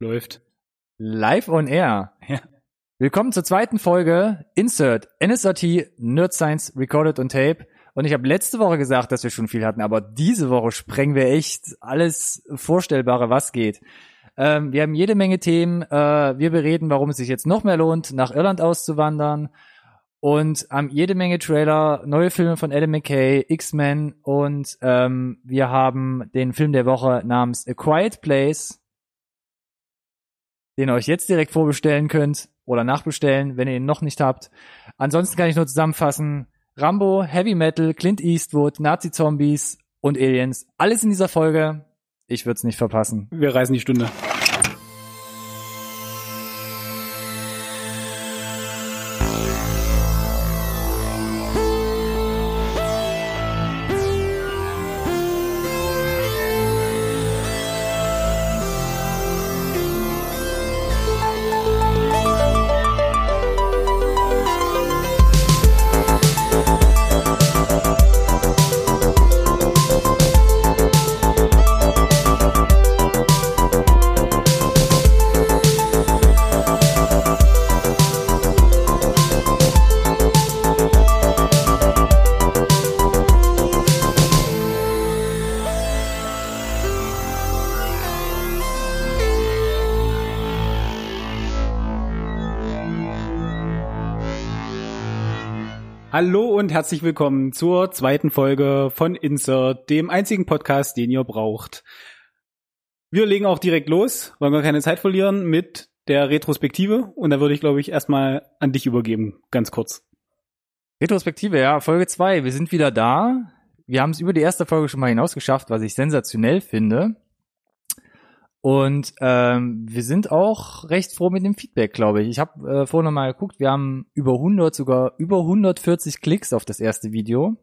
Läuft. Live on Air. Ja. Willkommen zur zweiten Folge Insert NSRT Nerd Science Recorded on Tape. Und ich habe letzte Woche gesagt, dass wir schon viel hatten, aber diese Woche sprengen wir echt alles Vorstellbare, was geht. Ähm, wir haben jede Menge Themen. Äh, wir bereden, warum es sich jetzt noch mehr lohnt, nach Irland auszuwandern. Und haben jede Menge Trailer, neue Filme von Adam McKay, X-Men und ähm, wir haben den Film der Woche namens A Quiet Place, den ihr euch jetzt direkt vorbestellen könnt oder nachbestellen, wenn ihr ihn noch nicht habt. Ansonsten kann ich nur zusammenfassen, Rambo, Heavy Metal, Clint Eastwood, Nazi-Zombies und Aliens, alles in dieser Folge. Ich würde es nicht verpassen. Wir reißen die Stunde. Herzlich willkommen zur zweiten Folge von Insert, dem einzigen Podcast, den ihr braucht. Wir legen auch direkt los, wollen wir keine Zeit verlieren mit der Retrospektive und da würde ich, glaube ich, erstmal an dich übergeben, ganz kurz. Retrospektive, ja, Folge zwei. Wir sind wieder da. Wir haben es über die erste Folge schon mal hinausgeschafft, was ich sensationell finde. Und ähm, wir sind auch recht froh mit dem Feedback, glaube ich. Ich habe äh, vorhin noch mal geguckt, wir haben über 100, sogar über 140 Klicks auf das erste Video.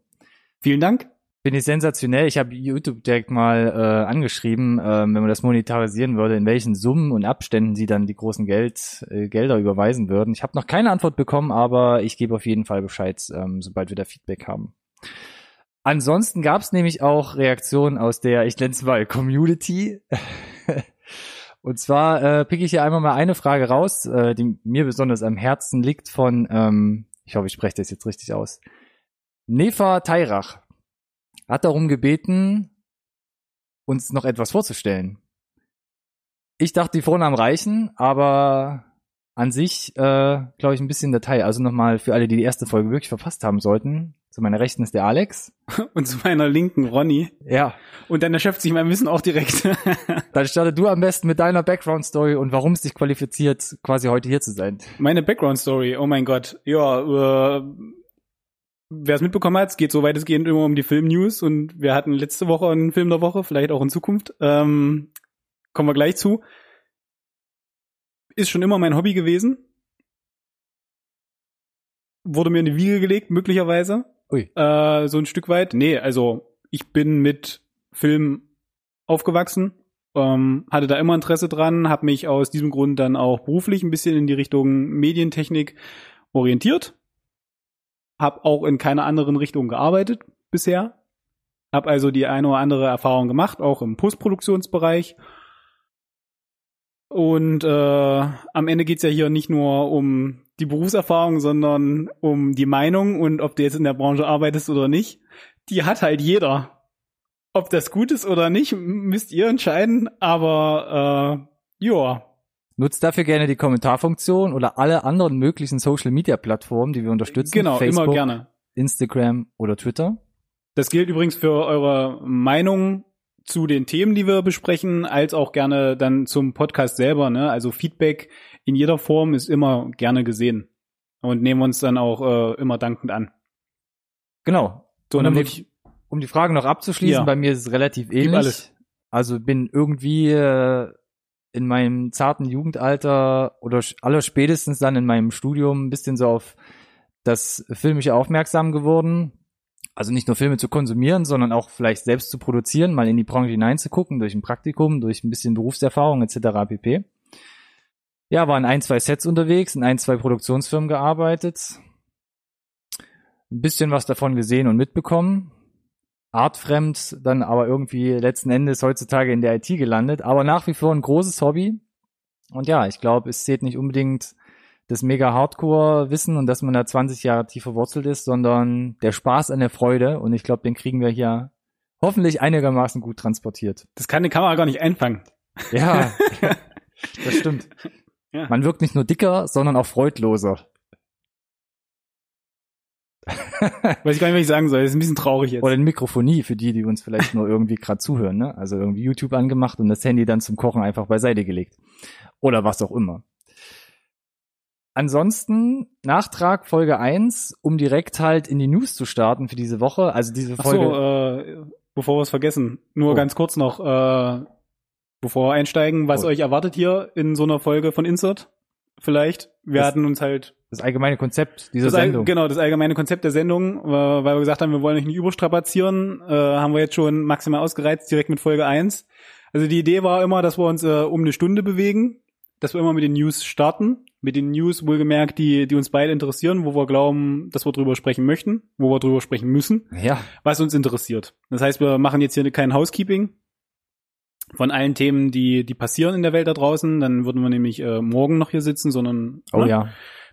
Vielen Dank. Finde ich sensationell. Ich habe YouTube direkt mal äh, angeschrieben, äh, wenn man das monetarisieren würde, in welchen Summen und Abständen sie dann die großen Geld, äh, Gelder überweisen würden. Ich habe noch keine Antwort bekommen, aber ich gebe auf jeden Fall Bescheid, ähm, sobald wir da Feedback haben. Ansonsten gab es nämlich auch Reaktionen aus der, ich nenne es mal, Community. Und zwar äh, picke ich hier einmal mal eine Frage raus, äh, die mir besonders am Herzen liegt von, ähm, ich hoffe, ich spreche das jetzt richtig aus. Nefa Tairach hat darum gebeten, uns noch etwas vorzustellen. Ich dachte, die Vornamen reichen, aber an sich, äh, glaube ich, ein bisschen Datei. Also nochmal für alle, die die erste Folge wirklich verpasst haben sollten. Zu meiner Rechten ist der Alex. Und zu meiner Linken Ronny. Ja. Und dann erschöpft sich mein Wissen auch direkt. Dann starte du am besten mit deiner Background-Story und warum es dich qualifiziert, quasi heute hier zu sein. Meine Background-Story, oh mein Gott. Ja, äh, wer es mitbekommen hat, es geht so weitestgehend immer um die Film-News und wir hatten letzte Woche einen Film der Woche, vielleicht auch in Zukunft. Ähm, kommen wir gleich zu. Ist schon immer mein Hobby gewesen. Wurde mir in die Wiege gelegt, möglicherweise. Ui. Äh, so ein Stück weit. Nee, also ich bin mit Film aufgewachsen, ähm, hatte da immer Interesse dran, habe mich aus diesem Grund dann auch beruflich ein bisschen in die Richtung Medientechnik orientiert. Hab auch in keiner anderen Richtung gearbeitet bisher. Hab also die eine oder andere Erfahrung gemacht, auch im Postproduktionsbereich. Und äh, am Ende geht's ja hier nicht nur um die Berufserfahrung, sondern um die Meinung und ob du jetzt in der Branche arbeitest oder nicht. Die hat halt jeder. Ob das gut ist oder nicht, müsst ihr entscheiden. Aber äh, ja, Nutzt dafür gerne die Kommentarfunktion oder alle anderen möglichen Social Media Plattformen, die wir unterstützen. genau, Facebook, immer gerne. Instagram oder Twitter. Das gilt übrigens für eure Meinung zu den Themen, die wir besprechen, als auch gerne dann zum Podcast selber. Ne? Also Feedback in jeder Form ist immer gerne gesehen und nehmen uns dann auch äh, immer dankend an. Genau. So, Und um die, um die Frage noch abzuschließen, Ja. bei mir ist es relativ ähnlich. Also bin irgendwie äh, in meinem zarten Jugendalter oder sch- allerspätestens dann in meinem Studium ein bisschen so auf das Filmische aufmerksam geworden. Also nicht nur Filme zu konsumieren, sondern auch vielleicht selbst zu produzieren, mal in die Branche hineinzugucken, durch ein Praktikum, durch ein bisschen Berufserfahrung etc. pp. Ja, war in ein, zwei Sets unterwegs, in ein, zwei Produktionsfirmen gearbeitet. Ein bisschen was davon gesehen und mitbekommen. Artfremd, dann aber irgendwie letzten Endes heutzutage in der IT gelandet, aber nach wie vor ein großes Hobby. Und ja, ich glaube, es zählt nicht unbedingt das mega Hardcore-Wissen und dass man da 20 Jahre tief verwurzelt ist, sondern der Spaß an der Freude. Und ich glaube, den kriegen wir hier hoffentlich einigermaßen gut transportiert. Das kann die Kamera gar nicht einfangen. Ja, das stimmt. Ja. Man wirkt nicht nur dicker, sondern auch freudloser. Weiß ich gar nicht, was ich sagen soll. Das ist ein bisschen traurig jetzt. Oder eine Mikrofonie für die, die uns vielleicht nur irgendwie gerade zuhören, ne? Also irgendwie YouTube angemacht und das Handy dann zum Kochen einfach beiseite gelegt. Oder was auch immer. Ansonsten Nachtrag Folge 1, um direkt halt in die News zu starten für diese Woche. Also diese Ach Folge. so, äh, bevor wir es vergessen, nur Oh. ganz kurz noch, äh, bevor wir einsteigen, was Oh. euch erwartet hier in so einer Folge von Insert? Vielleicht. Wir Das- hatten uns halt das allgemeine Konzept dieser Sendung. genau das allgemeine Konzept der Sendung, äh, weil wir gesagt haben, wir wollen euch nicht überstrapazieren, äh, haben wir jetzt schon maximal ausgereizt direkt mit Folge 1. Also die Idee war immer, dass wir uns äh, um eine Stunde bewegen, dass wir immer mit den News starten, mit den News wohlgemerkt, die die uns beide interessieren, wo wir glauben, dass wir drüber sprechen möchten, wo wir drüber sprechen müssen Ja, was uns interessiert. Das heißt, wir machen jetzt hier kein Housekeeping von allen Themen, die, die passieren in der Welt da draußen. Dann würden wir nämlich äh, morgen noch hier sitzen, sondern oh ne, ja.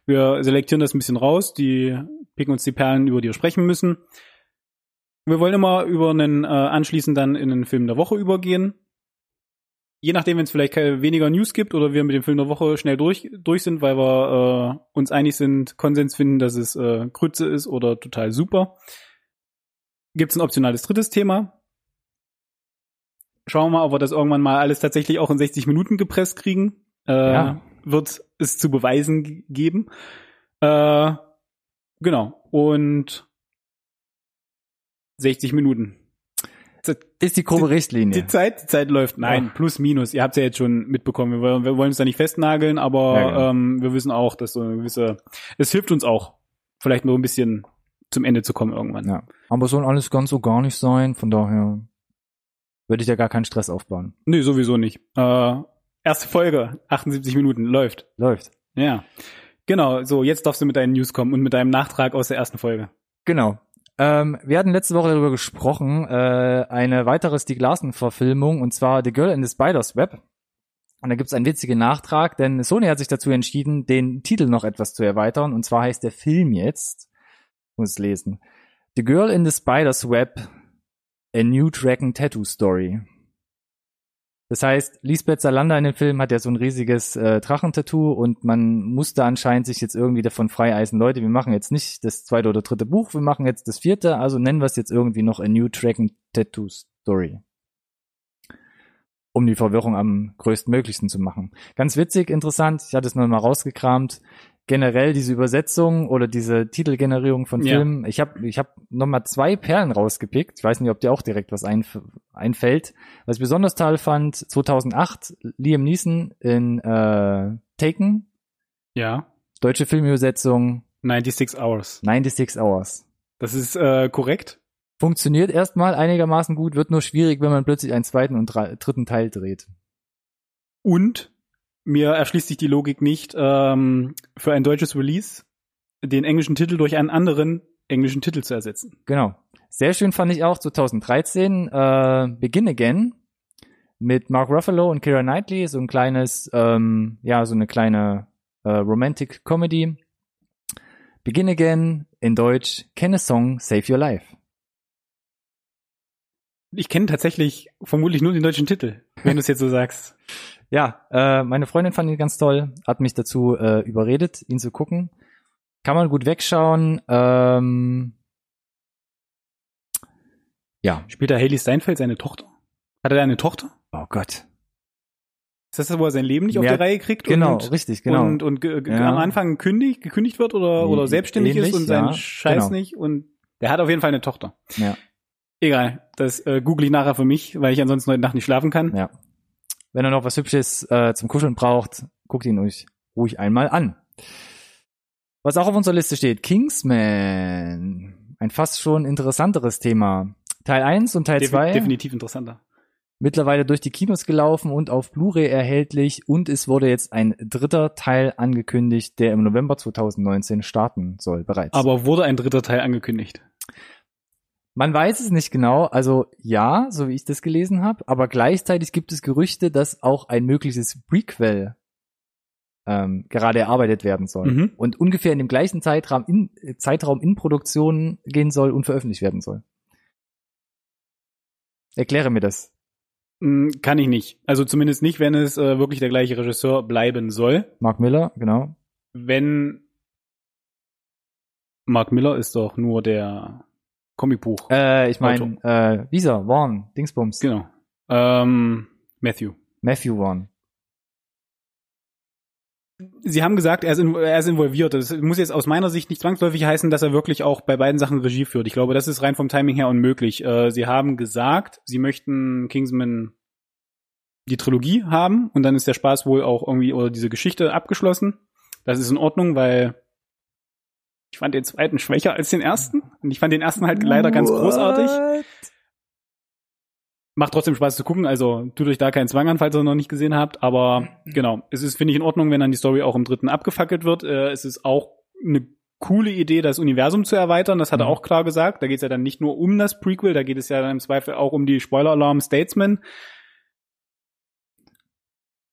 wir selektieren das ein bisschen raus, die picken uns die Perlen, über die wir sprechen müssen. Wir wollen immer über einen äh, anschließend dann in einen Film der Woche übergehen. Je nachdem, wenn es vielleicht keine, weniger News gibt oder wir mit dem Film der Woche schnell durch, durch sind, weil wir äh, uns einig sind, Konsens finden, dass es äh, Grütze ist oder total super, gibt es ein optionales drittes Thema. Schauen wir mal, ob wir das irgendwann mal alles tatsächlich auch in 60 Minuten gepresst kriegen. Äh, Ja. Wird es zu beweisen geben. Äh, genau. Und 60 Minuten. Ist die grobe Richtlinie. Die Zeit, die Zeit läuft. Nein, Ja. plus minus. Ihr habt es ja jetzt schon mitbekommen. Wir wollen, wir wollen uns da nicht festnageln, aber Ja, genau. ähm, wir wissen auch, dass so eine gewisse, es hilft uns auch, vielleicht nur ein bisschen zum Ende zu kommen irgendwann. Ja. Aber soll alles ganz so gar nicht sein, von daher würde ich da gar keinen Stress aufbauen. Nee, sowieso nicht. Äh, erste Folge, 78 Minuten, läuft. Läuft. Ja. Genau, so, jetzt darfst du mit deinen News kommen und mit deinem Nachtrag aus der ersten Folge. Genau. Ähm, wir hatten letzte Woche darüber gesprochen, äh, eine weitere Stieg Larsen-Verfilmung, und zwar The Girl in the Spider's Web. Und da gibt's einen witzigen Nachtrag, denn Sony hat sich dazu entschieden, den Titel noch etwas zu erweitern. Und zwar heißt der Film jetzt, ich muss es lesen, The Girl in the Spider's Web, A New Dragon Tattoo Story. Das heißt, Lisbeth Salander in dem Film hat ja so ein riesiges äh, Drachentattoo und man musste anscheinend sich jetzt irgendwie davon freieisen, Leute, wir machen jetzt nicht das zweite oder dritte Buch, wir machen jetzt das vierte, also nennen wir es jetzt irgendwie noch A New Dragon Tattoo Story. Um die Verwirrung am größtmöglichsten zu machen. Ganz witzig, interessant, ich hatte es noch mal rausgekramt. Generell diese Übersetzung oder diese Titelgenerierung von Ja. Filmen. Ich habe ich hab noch mal zwei Perlen rausgepickt. Ich weiß nicht, ob dir auch direkt was einf einfällt. Was ich besonders toll fand, 2008 Liam Neeson in äh, Taken, Ja. deutsche Filmübersetzung 96 Hours. 96 Hours. Das ist äh, korrekt. Funktioniert erstmal einigermaßen gut, wird nur schwierig, wenn man plötzlich einen zweiten und dritten Teil dreht. Und mir erschließt sich die Logik nicht, ähm, für ein deutsches Release den englischen Titel durch einen anderen englischen Titel zu ersetzen. Genau. Sehr schön fand ich auch 2013 äh, Begin Again mit Mark Ruffalo und Keira Knightley, so ein kleines, ähm, ja, so eine kleine äh, Romantic Comedy. Begin Again in Deutsch, Kenne Song, Save Your Life. Ich kenne tatsächlich vermutlich nur den deutschen Titel, wenn du es jetzt so sagst. Ja, äh, meine Freundin fand ihn ganz toll, hat mich dazu äh, überredet, ihn zu gucken. Kann man gut wegschauen. Ähm, ja. Spielt da Haley Steinfeld seine Tochter? Hat er eine Tochter? Oh Gott. Ist das das, wo er sein Leben nicht auf Ja, die Reihe kriegt? Genau, und, richtig, genau. Und, und Ja. am Anfang kündigt, gekündigt wird oder, oder selbstständig Ähnlich, ist und seinen ja, Scheiß genau. nicht. Und der hat auf jeden Fall eine Tochter. ja. Egal, das äh, google ich nachher für mich, weil ich ansonsten heute Nacht nicht schlafen kann. Ja. Wenn er noch was Hübsches äh, zum Kuscheln braucht, guckt ihn euch ruhig einmal an. Was auch auf unserer Liste steht, Kingsman. Ein fast schon interessanteres Thema. Teil 1 und Teil Defi 2 definitiv interessanter. mittlerweile durch die Kinos gelaufen und auf Blu-ray erhältlich und es wurde jetzt ein dritter Teil angekündigt, der im November 2019 starten soll bereits. Aber wurde ein dritter Teil angekündigt? Man weiß es nicht genau, also ja, so wie ich das gelesen habe, aber gleichzeitig gibt es Gerüchte, dass auch ein mögliches Prequel ähm, gerade erarbeitet werden soll. Mhm. Und ungefähr in dem gleichen Zeitraum in, äh, Zeitraum in Produktion gehen soll und veröffentlicht werden soll. Erkläre mir das. Mm, Kann ich nicht. Also zumindest nicht, wenn es äh, wirklich der gleiche Regisseur bleiben soll. Mark Miller, genau. Wenn Mark Miller ist doch nur der Comicbuch. Äh, ich meine, äh, Visa, Vaughn, Dingsbums, Genau. Ähm, Matthew. Matthew Vaughn. Sie haben gesagt, er ist, in, er ist involviert. Das muss jetzt aus meiner Sicht nicht zwangsläufig heißen, dass er wirklich auch bei beiden Sachen Regie führt. Ich glaube, das ist rein vom Timing her unmöglich. Äh, Sie haben gesagt, Sie möchten Kingsman die Trilogie haben und dann ist der Spaß wohl auch irgendwie oder diese Geschichte abgeschlossen. Das ist in Ordnung, weil ich fand den zweiten schwächer als den ersten und ich fand den ersten halt leider ganz großartig. What? Macht trotzdem Spaß zu gucken, also tut euch da keinen Zwang an, falls ihr noch nicht gesehen habt. Aber genau, es ist, finde ich, in Ordnung, wenn dann die Story auch im dritten abgefackelt wird. Äh, es ist auch eine coole Idee, das Universum zu erweitern. Das hat er Mhm. auch klar gesagt. Da geht es ja dann nicht nur um das Prequel, da geht es ja dann im Zweifel auch um die Spoiler-Alarm Statesman.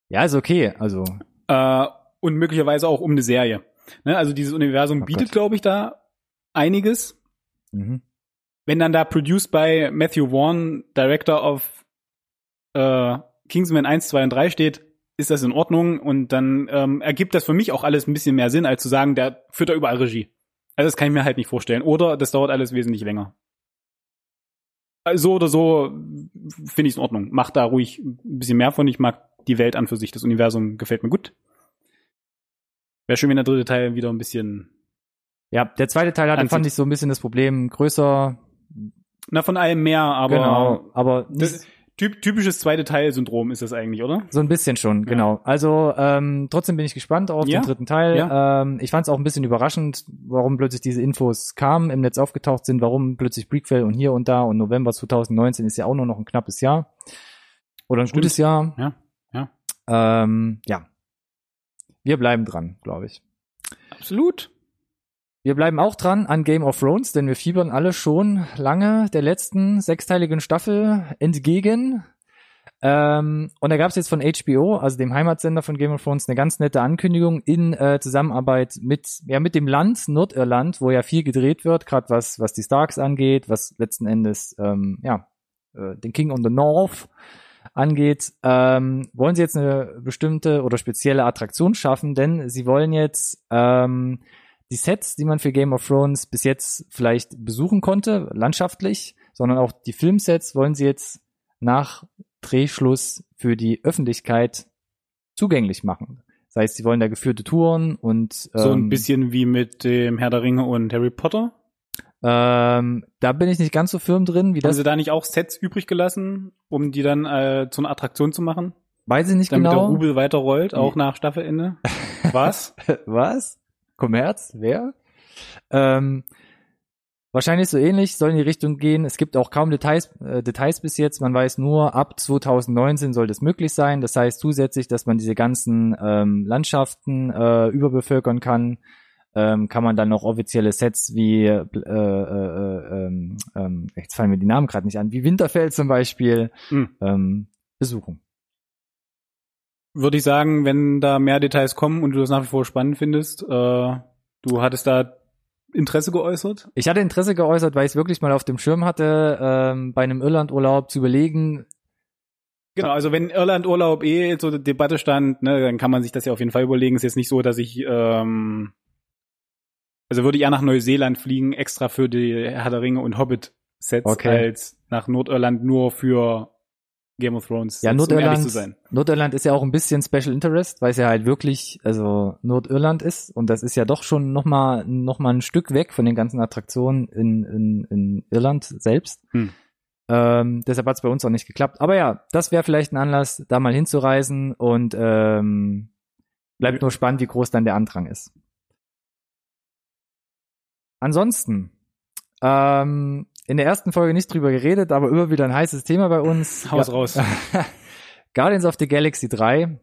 Ja, ist okay. Also, Äh, und möglicherweise auch um eine Serie. Ne? Also dieses Universum Oh bietet, glaube ich, da einiges. mhm. Wenn dann da produced by Matthew Vaughn, Director of äh, Kingsman 1, 2 und 3 steht, ist das in Ordnung und dann ähm, ergibt das für mich auch alles ein bisschen mehr Sinn, als zu sagen, der führt da überall Regie. Also das kann ich mir halt nicht vorstellen. Oder das dauert alles wesentlich länger. So oder so finde ich es in Ordnung. Macht da ruhig ein bisschen mehr von. Ich mag die Welt an für sich. Das Universum gefällt mir gut. Wäre schön, wenn der dritte Teil wieder ein bisschen, ja, der zweite Teil hatte, Anzieht. fand ich so ein bisschen das Problem, größer, na von allem mehr, aber genau, aber das, typ, typisches zweite Teil-Syndrom ist das eigentlich, oder? so ein bisschen schon, genau. Also ähm, trotzdem bin ich gespannt auf Ja, den dritten Teil. ja. Ähm, ich fand es auch ein bisschen überraschend, warum plötzlich diese Infos kamen, im Netz aufgetaucht sind, warum plötzlich Prequel und hier und da und November 2019 ist ja auch nur noch ein knappes Jahr. Oder ein Stimmt. gutes Jahr. Ja, ja. Ähm, ja. Wir bleiben dran, glaube ich. Absolut. Wir bleiben auch dran an Game of Thrones, denn wir fiebern alle schon lange der letzten sechsteiligen Staffel entgegen. Ähm, und da gab es jetzt von HBO, also dem Heimatsender von Game of Thrones, eine ganz nette Ankündigung in äh, Zusammenarbeit mit ja mit dem Land Nordirland, wo ja viel gedreht wird, gerade was was die Starks angeht, was letzten Endes ähm, ja äh, den King on the North angeht, ähm, wollen sie jetzt eine bestimmte oder spezielle Attraktion schaffen, denn sie wollen jetzt ähm, die Sets, die man für Game of Thrones bis jetzt vielleicht besuchen konnte, landschaftlich, sondern auch die Filmsets wollen sie jetzt nach Drehschluss für die Öffentlichkeit zugänglich machen. Das heißt, sie wollen da geführte Touren und So ein ähm, bisschen wie mit dem Herr der Ringe und Harry Potter. Ähm, da bin ich nicht ganz so firm drin, wie Haben das sie da nicht auch Sets übrig gelassen, um die dann äh, zu einer Attraktion zu machen? weiß ich nicht Damit der genau. Rubel weiterrollt, auch nach Staffelende? Was? Was? Kommerz? Wer? Ähm, wahrscheinlich so ähnlich, soll in die Richtung gehen. Es gibt auch kaum Details, äh, Details bis jetzt. Man weiß nur, ab 2019 soll das möglich sein. Das heißt zusätzlich, dass man diese ganzen ähm, Landschaften äh, überbevölkern kann, ähm, kann man dann noch offizielle Sets wie, äh, äh, äh, ähm, ähm, jetzt fallen mir die Namen gerade nicht an, wie Winterfell zum Beispiel, Hm. ähm, besuchen. Würde ich sagen, wenn da mehr Details kommen und du das nach wie vor spannend findest, äh, du hattest da Interesse geäußert? Ich hatte Interesse geäußert, weil ich es wirklich mal auf dem Schirm hatte, ähm, bei einem Irlandurlaub zu überlegen, Genau, also wenn Irland-Urlaub eh zur Debatte stand, ne, dann kann man sich das ja auf jeden Fall überlegen. Ist jetzt nicht so, dass ich, ähm, also würde ich eher nach Neuseeland fliegen, extra für die Herr der Ringe und Hobbit-Sets, Okay. als nach Nordirland nur für Game of Thrones. Ja, Sets, um Nordirland, zu sein. Nordirland ist ja auch ein bisschen Special Interest, weil es ja halt wirklich, also Nordirland ist und das ist ja doch schon nochmal noch mal ein Stück weg von den ganzen Attraktionen in, in, in Irland selbst. Hm. Ähm, deshalb hat es bei uns auch nicht geklappt. Aber ja, das wäre vielleicht ein Anlass, da mal hinzureisen und ähm, bleibt nur spannend, wie groß dann der Andrang ist. Ansonsten, ähm, in der ersten Folge nicht drüber geredet, aber immer wieder ein heißes Thema bei uns. Haus Ja. raus. Guardians of the Galaxy 3.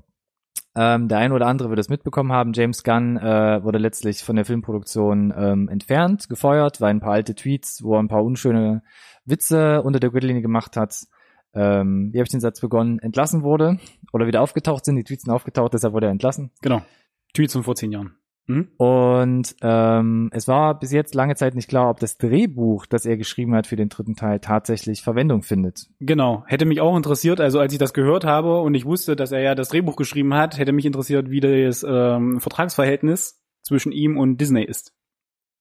Ähm, der ein oder andere wird es mitbekommen haben. James Gunn äh, wurde letztlich von der Filmproduktion ähm, entfernt, gefeuert, weil ein paar alte Tweets, wo er ein paar unschöne Witze unter der Gürtellinie gemacht hat, ähm, wie habe ich den Satz begonnen, entlassen wurde oder wieder aufgetaucht sind. Die Tweets sind aufgetaucht, deshalb wurde er entlassen. Genau. Tweets von vor zehn Jahren. Mhm. Und ähm, es war bis jetzt lange Zeit nicht klar, ob das Drehbuch, das er geschrieben hat für den dritten Teil, tatsächlich Verwendung findet. Genau, hätte mich auch interessiert, also als ich das gehört habe und ich wusste, dass er ja das Drehbuch geschrieben hat, hätte mich interessiert, wie das ähm, Vertragsverhältnis zwischen ihm und Disney ist.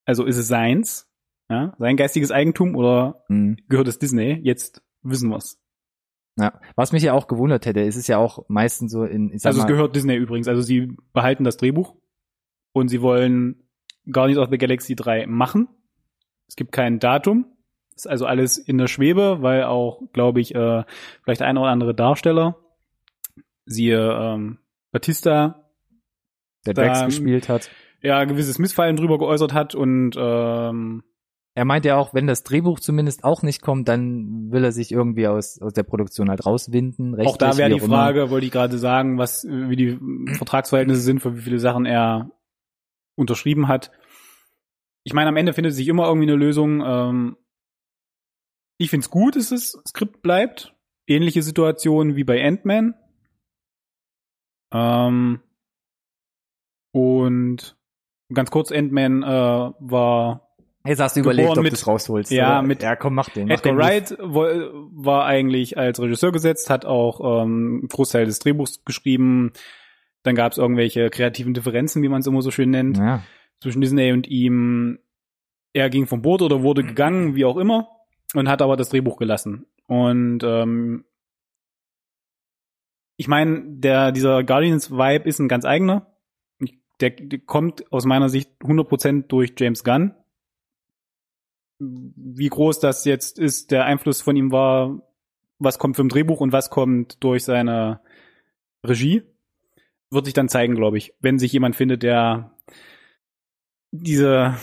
Also ist es seins, ja, sein geistiges Eigentum oder Mhm. gehört es Disney? Jetzt wissen wir's. Ja. Was mich ja auch gewundert hätte, ist es ja auch meistens so in, ich sag Also es mal, gehört Disney übrigens. Also sie behalten das Drehbuch und sie wollen Guardians of the Galaxy 3 machen. Es gibt kein Datum. Ist also alles in der Schwebe, weil auch, glaube ich, äh, vielleicht ein oder andere Darsteller, siehe ähm, Batista, der da- Drax gespielt hat. ja gewisses Missfallen drüber geäußert hat und ähm, Er meint ja auch, wenn das Drehbuch zumindest auch nicht kommt, dann will er sich irgendwie aus, aus der Produktion halt rauswinden. auch da wäre die immer. Frage, wollte ich gerade sagen, was wie die Vertragsverhältnisse sind, für wie viele Sachen er unterschrieben hat. Ich meine, am Ende findet sich immer irgendwie eine Lösung. Ähm, ich find's gut, dass das Skript bleibt. Ähnliche Situation wie bei Ant-Man. Ähm, und ganz kurz, Ant-Man äh, war Jetzt hast du Geboren überlegt, ob du es rausholst. Ja, oder? mit ja, komm, mach den. Mach Edgar den Wright war eigentlich als Regisseur gesetzt, hat auch ähm, Großteil des Drehbuchs geschrieben. Dann gab es irgendwelche kreativen Differenzen, wie man es immer so schön nennt, Ja. zwischen Disney und ihm. Er ging vom Boot oder wurde gegangen, wie auch immer, und hat aber das Drehbuch gelassen. Und ähm, ich meine, der dieser Guardians-Vibe ist ein ganz eigener. Der, der kommt aus meiner Sicht 100% durch James Gunn wie groß das jetzt ist, der Einfluss von ihm war, was kommt vom Drehbuch und was kommt durch seine Regie, wird sich dann zeigen, glaube ich, wenn sich jemand findet, der diese,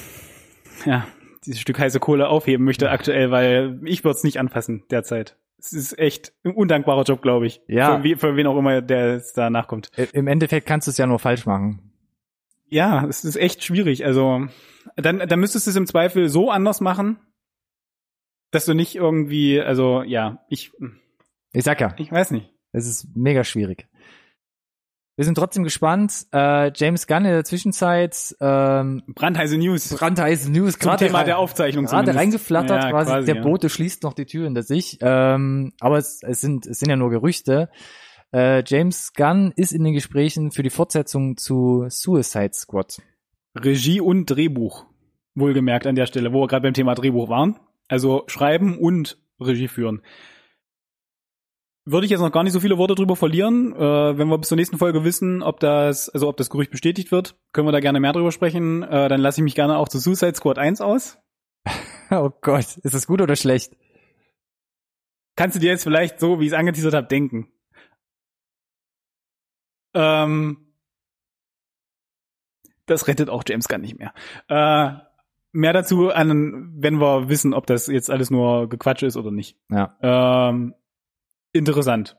ja, dieses Stück heiße Kohle aufheben möchte aktuell, weil ich würde es nicht anfassen derzeit. Es ist echt ein undankbarer Job, glaube ich. Ja. Für, für wen auch immer der es da nachkommt. Im Endeffekt kannst du es ja nur falsch machen. Ja, es ist echt schwierig. Also dann, dann müsstest du es im Zweifel so anders machen, dass du nicht irgendwie, also ja, ich, Ich sag ja, ich weiß nicht. es ist mega schwierig. Wir sind trotzdem gespannt. Äh, James Gunn in der Zwischenzeit ähm, Brandheiße News brandheiße News zum gerade Thema rein- der Aufzeichnung. gerade zumindest. reingeflattert, Ja, quasi, der ja. Bote schließt noch die Tür hinter sich. Ähm, aber es, es sind es sind ja nur Gerüchte. Äh, James Gunn ist in den Gesprächen für die Fortsetzung zu Suicide Squad. Regie und Drehbuch. Wohlgemerkt an der Stelle, wo wir gerade beim Thema Drehbuch waren. Also schreiben und Regie führen. Würde ich jetzt noch gar nicht so viele Worte drüber verlieren. Äh, wenn wir bis zur nächsten Folge wissen, ob das, also ob das Gerücht bestätigt wird, können wir da gerne mehr drüber sprechen. Äh, dann lasse ich mich gerne auch zu Suicide Squad 1 aus. Oh Gott, ist das gut oder schlecht? Kannst du dir jetzt vielleicht so, wie ich es angeteasert habe, denken? Ähm, das rettet auch James Gunn nicht mehr. Äh, mehr dazu, an, wenn wir wissen, ob das jetzt alles nur Gequatsch ist oder nicht. Ja, Ähm, interessant.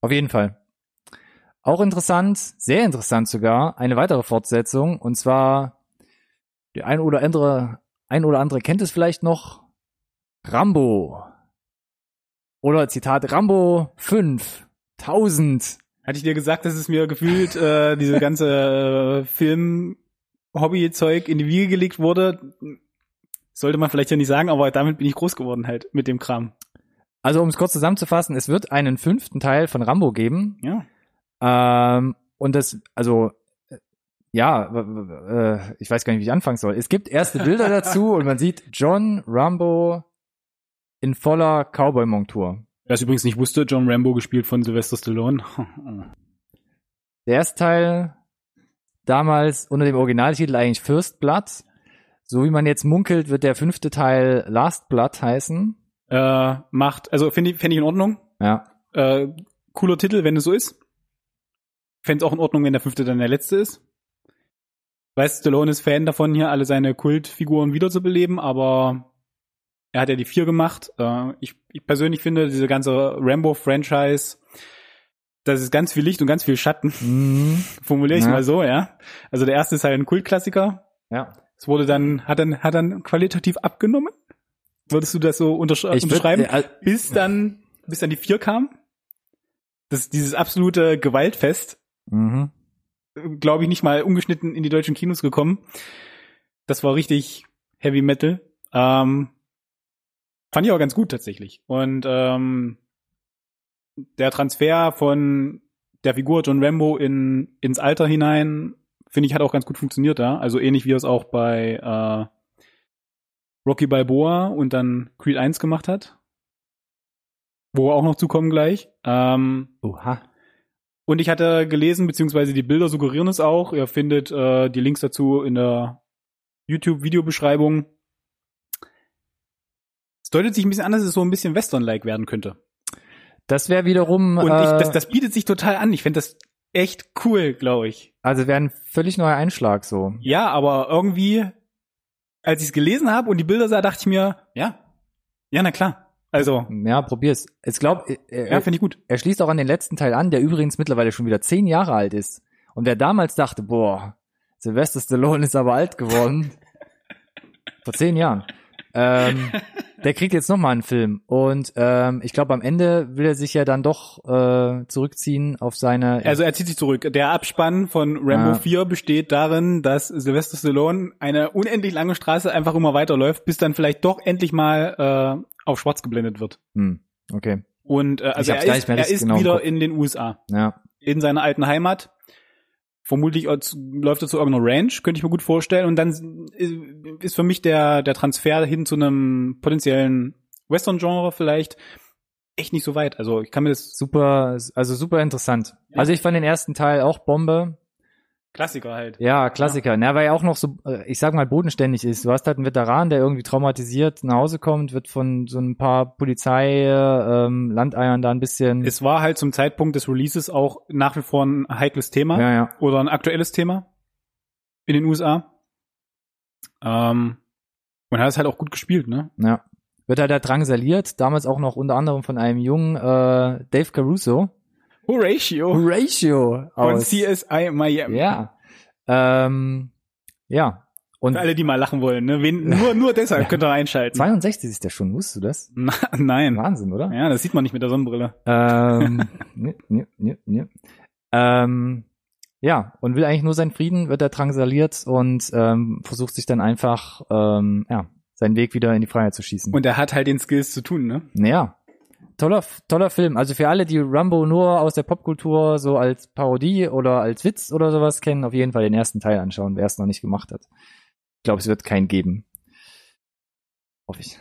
auf jeden Fall. Auch interessant, sehr interessant sogar, eine weitere Fortsetzung und zwar die ein oder andere, ein oder andere kennt es vielleicht noch, Rambo. Oder Zitat Rambo 5, 1000. Hatte ich dir gesagt, dass es mir gefühlt äh, diese ganze äh, Film-Hobby-Zeug in die Wiege gelegt wurde? Sollte man vielleicht ja nicht sagen, aber damit bin ich groß geworden halt mit dem Kram. Also um es kurz zusammenzufassen, es wird einen fünften Teil von Rambo geben. Ja. Ähm, und das, also, äh, ja, äh, ich weiß gar nicht, wie ich anfangen soll. Es gibt erste Bilder dazu und man sieht John Rambo in voller Cowboy-Montur. Wer es übrigens nicht wusste, John Rambo gespielt von Sylvester Stallone. Der erste Teil damals unter dem Originaltitel eigentlich First Blood. So wie man jetzt munkelt, wird der fünfte Teil Last Blood heißen. Äh, macht, also finde ich, fände ich in Ordnung. Ja. Äh, cooler Titel, wenn es so ist. Fände es auch in Ordnung, wenn der fünfte dann der letzte ist. Weißt, Stallone ist Fan davon, hier alle seine Kultfiguren wiederzubeleben, aber er hat ja die vier gemacht. Äh, ich, ich persönlich finde, diese ganze Rambo-Franchise, das ist ganz viel Licht und ganz viel Schatten, Mhm. formuliere ich Ja. mal so, ja. Also der erste ist halt ein Kultklassiker. Ja. Es wurde dann, hat dann, hat dann qualitativ abgenommen. Würdest du das so untersch Ich würd- unterschreiben? äh, bis dann, bis dann die vier kam. Das dieses absolute Gewaltfest. Mhm. glaube ich, nicht mal ungeschnitten in die deutschen Kinos gekommen. Das war richtig Heavy Metal. Ähm, fand ich auch ganz gut tatsächlich. Und ähm, der Transfer von der Figur John Rambo in, ins Alter hinein, finde ich, hat auch ganz gut funktioniert da. Also ähnlich wie es auch bei äh, Rocky Balboa und dann Creed 1 gemacht hat. Wo wir auch noch zukommen gleich. Ähm, Oha. und ich hatte gelesen, beziehungsweise die Bilder suggerieren es auch. Ihr findet äh, die Links dazu in der YouTube-Videobeschreibung. Es deutet sich ein bisschen an, dass es so ein bisschen Western-like werden könnte. Das wäre wiederum, Und äh, ich, das, das bietet sich total an. Ich finde das echt cool, glaube ich. also wäre ein völlig neuer Einschlag so. Ja, aber irgendwie, als ich es gelesen habe und die Bilder sah, dachte ich mir, ja, ja, na klar. Also, Ja, probier's. Ich glaube, ja, er, finde ich gut. er schließt auch an den letzten Teil an, der übrigens mittlerweile schon wieder zehn Jahre alt ist. Und wer damals dachte, boah, Sylvester Stallone ist aber alt geworden. Vor zehn Jahren. Ähm, der kriegt jetzt nochmal einen Film. Und ähm, ich glaube, am Ende will er sich ja dann doch äh, zurückziehen auf seine. Also er zieht sich zurück. Der Abspann von Rambo Ja. 4 besteht darin, dass Sylvester Stallone eine unendlich lange Straße einfach immer weiterläuft, bis dann vielleicht doch endlich mal äh, auf schwarz geblendet wird. hm, okay. Und äh, also er ist, er ist genau wieder in den USA, Ja. in seiner alten Heimat. Vermutlich läuft er zu irgendeiner Ranch, könnte ich mir gut vorstellen. Und dann ist- ist für mich der, der Transfer hin zu einem potenziellen Western-Genre vielleicht echt nicht so weit. Also ich kann mir das Super, also super interessant. Ja. Also ich fand den ersten Teil auch Bombe. Klassiker halt. Ja, Klassiker. Ja. weil er auch noch so, äh, ich sag mal, bodenständig ist. Du hast halt einen Veteran, der irgendwie traumatisiert nach Hause kommt, wird von so ein paar Polizei, ähm, Landeiern da ein bisschen. Es war halt zum Zeitpunkt des Releases auch nach wie vor ein heikles Thema ja, ja. oder ein aktuelles Thema in den USA. Ähm, und hat es halt auch gut gespielt, ne? Ja. Wird halt da drangsaliert, damals auch noch unter anderem von einem jungen äh, Dave Caruso. Horatio Horatio von aus. CSI Miami. Ja. Ähm, ja. Und Für alle, die mal lachen wollen, ne? Wen, nur, nur deshalb könnt ihr einschalten. 62 ist der schon, wusstest du das? Na, nein. Wahnsinn, oder? Ja, das sieht man nicht mit der Sonnenbrille. Ähm, ne, ne, ne, ne. ähm, ja, und will eigentlich nur seinen Frieden, wird er drangsaliert und ähm, versucht sich dann einfach ähm, ja, seinen Weg wieder in die Freiheit zu schießen. Und er hat halt den Skills zu tun, ne? naja, toller, toller Film. Also für alle, die Rambo nur aus der Popkultur so als Parodie oder als Witz oder sowas kennen, auf jeden Fall den ersten Teil anschauen, wer es noch nicht gemacht hat. Ich glaube, es wird keinen geben. Hoffe ich.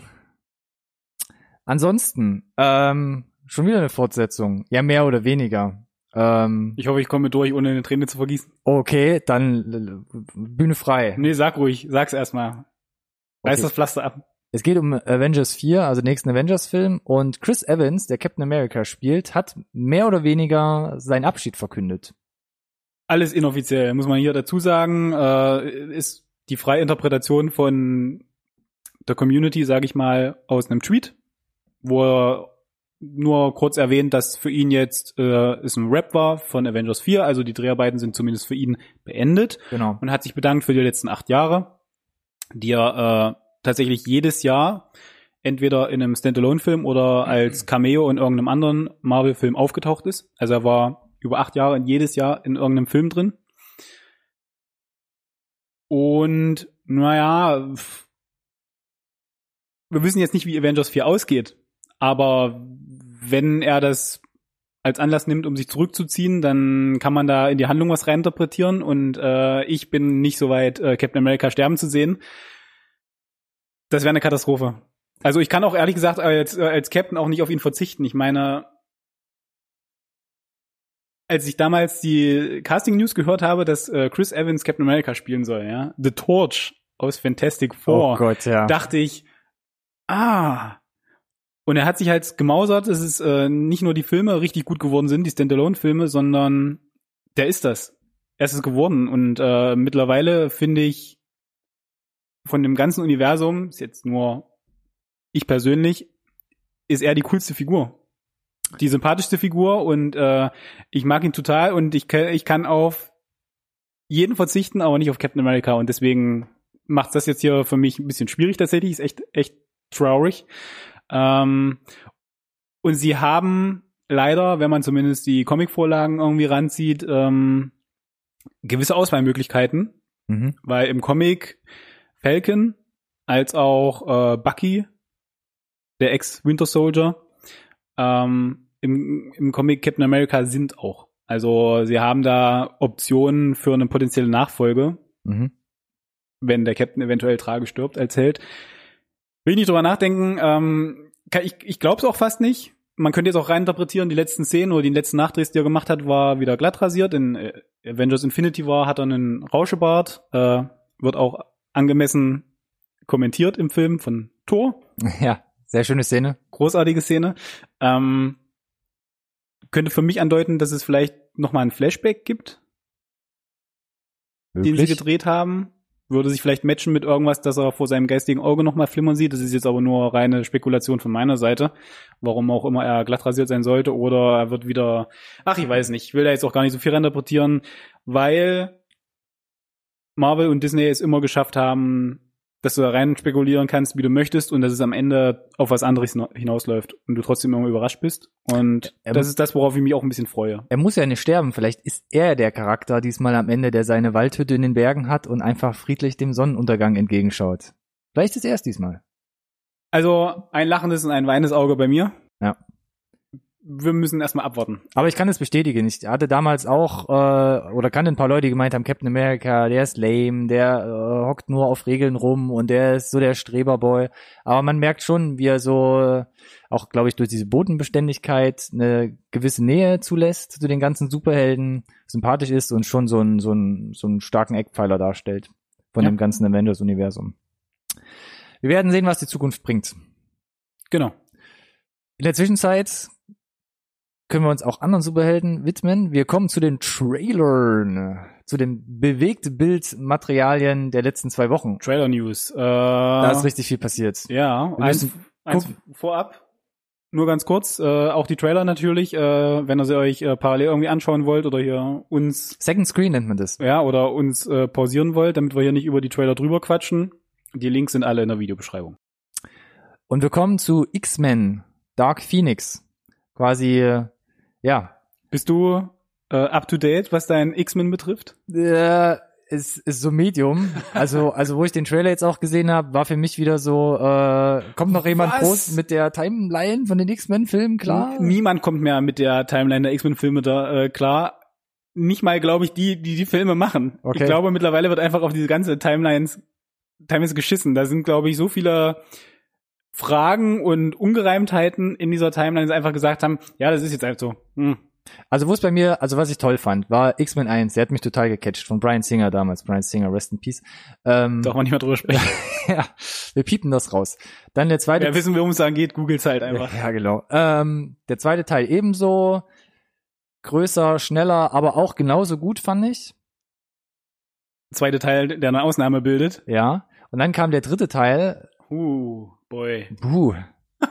Ansonsten, ähm, schon wieder eine Fortsetzung. Ja, mehr oder weniger. Ähm, Ich hoffe, ich komme durch, ohne eine Träne zu vergießen. okay, dann äh, Bühne frei. Nee, sag ruhig, sag's erstmal. Reiß Okay. das Pflaster ab. Es geht um Avengers 4, also den nächsten Avengers-Film. Und Chris Evans, der Captain America spielt, hat mehr oder weniger seinen Abschied verkündet. Alles inoffiziell, muss man hier dazu sagen, äh, ist die freie Interpretation von der Community, sage ich mal, aus einem Tweet, wo er nur kurz erwähnt, dass für ihn jetzt äh, es ein Rap war von Avengers 4, also die Dreharbeiten sind zumindest für ihn beendet Genau. und hat sich bedankt für die letzten acht Jahre, die er äh, tatsächlich jedes Jahr entweder in einem Standalone-Film oder als Cameo in irgendeinem anderen Marvel-Film aufgetaucht ist. Also er war über acht Jahre in jedes Jahr in irgendeinem Film drin. Und naja, wir wissen jetzt nicht, wie Avengers 4 ausgeht, aber wenn er das als Anlass nimmt, um sich zurückzuziehen, dann kann man da in die Handlung was reininterpretieren und äh, ich bin nicht so weit, äh, Captain America sterben zu sehen. Das wäre eine Katastrophe. Also ich kann auch ehrlich gesagt als, als Captain auch nicht auf ihn verzichten. Ich meine, als ich damals die Casting News gehört habe, dass äh, Chris Evans Captain America spielen soll, ja, The Torch aus Fantastic Four, Oh Gott, ja. dachte ich, ah. Und er hat sich halt gemausert, dass es äh, nicht nur die Filme richtig gut geworden sind, die Standalone-Filme, sondern der ist das. Er ist es geworden. Und äh, mittlerweile finde ich von dem ganzen Universum, ist jetzt nur ich persönlich, ist er die coolste Figur. Die sympathischste Figur und äh, ich mag ihn total und ich, kann- ich kann auf jeden verzichten, aber nicht auf Captain America und deswegen macht das jetzt hier für mich ein bisschen schwierig tatsächlich, ist echt, echt traurig. Ähm, und sie haben leider, wenn man zumindest die Comicvorlagen irgendwie ranzieht, ähm, gewisse Auswahlmöglichkeiten, Mhm. weil im Comic Falcon als auch äh, Bucky, der Ex-Winter Soldier, ähm, im, im Comic Captain America sind auch. Also sie haben da Optionen für eine potenzielle Nachfolge, Mhm. wenn der Captain eventuell tragisch stirbt als Held. Will ich nicht drüber nachdenken. Ähm, kann, ich ich glaube es auch fast nicht. Man könnte jetzt auch reininterpretieren, die letzten Szenen oder die letzten Nachdrehs, die er gemacht hat, war wieder glatt rasiert. In äh, Avengers Infinity War hat er einen Rauschebart. Äh, wird auch angemessen kommentiert im Film von Thor. Ja, sehr schöne Szene. Großartige Szene. Ähm, könnte für mich andeuten, dass es vielleicht nochmal ein Flashback gibt, den sie Möglich. gedreht haben. Würde sich vielleicht matchen mit irgendwas, dass er vor seinem geistigen Auge nochmal flimmern sieht. Das ist jetzt aber nur reine Spekulation von meiner Seite. Warum auch immer er glatt rasiert sein sollte. Oder er wird wieder, ach, ich weiß nicht. Ich will da jetzt auch gar nicht so viel reininterpretieren, weil Marvel und Disney es immer geschafft haben, dass du da rein spekulieren kannst, wie du möchtest und dass es am Ende auf was anderes hina- hinausläuft und du trotzdem immer überrascht bist. Und Ähm, das ist das, worauf ich mich auch ein bisschen freue. Er muss ja nicht sterben. Vielleicht ist er der Charakter diesmal am Ende, der seine Waldhütte in den Bergen hat und einfach friedlich dem Sonnenuntergang entgegenschaut. Vielleicht ist er es diesmal. Also ein lachendes und ein weinendes Auge bei mir. Ja. Wir müssen erstmal abwarten. Aber ich kann es bestätigen. Ich hatte damals auch, äh, oder kannte ein paar Leute, die gemeint haben, Captain America, der ist lame, der äh, hockt nur auf Regeln rum und der ist so der Streberboy. Aber man merkt schon, wie er so, äh, auch glaube ich durch diese Bodenbeständigkeit eine gewisse Nähe zulässt zu den ganzen Superhelden, sympathisch ist und schon so einen so einen so einen starken Eckpfeiler darstellt von Ja. dem ganzen Avengers-Universum. Wir werden sehen, was die Zukunft bringt. Genau. In der Zwischenzeit können wir uns auch anderen Superhelden widmen. Wir kommen zu den Trailern, zu den Bewegtbildmaterialien der letzten zwei Wochen. Trailer News. Äh, Da ist richtig viel passiert. Ja, eins, eins vorab. Nur ganz kurz, äh, auch die Trailer natürlich, äh, wenn ihr sie euch äh, parallel irgendwie anschauen wollt oder hier uns, Second Screen nennt man das. ja, oder uns äh, pausieren wollt, damit wir hier nicht über die Trailer drüber quatschen. Die Links sind alle in der Videobeschreibung. Und wir kommen zu X-Men, Dark Phoenix. Quasi, äh, ja, Bist du äh, up to date, was dein X-Men betrifft? äh, ist, ist so Medium. Also, also wo ich den Trailer jetzt auch gesehen habe, war für mich wieder so, äh, kommt noch jemand Was? groß mit der Timeline von den X-Men-Filmen, klar? Niemand kommt mehr mit der Timeline der X-Men-Filme da äh, klar. Nicht mal, glaube ich, die, die die Filme machen. Okay. Ich glaube, mittlerweile wird einfach auf diese ganze Timelines, Timelines geschissen. Da sind, glaube ich, so viele Fragen und Ungereimtheiten in dieser Timeline, einfach gesagt haben, ja, das ist jetzt einfach so. Hm. Also wo es bei mir, also was ich toll fand, war X-Men 1, der hat mich total gecatcht, von Brian Singer damals, Brian Singer, Rest in Peace. Ähm, Darf man nicht mehr drüber sprechen. ja, wir piepen das raus. Dann der zweite, Wer wissen, worum es da geht, googles halt einfach. ja genau, ähm, der zweite Teil ebenso, größer, schneller, aber auch genauso gut fand ich, Zweite Teil, der eine Ausnahme bildet. ja. Und dann kam der dritte Teil, Uh, boy. buh,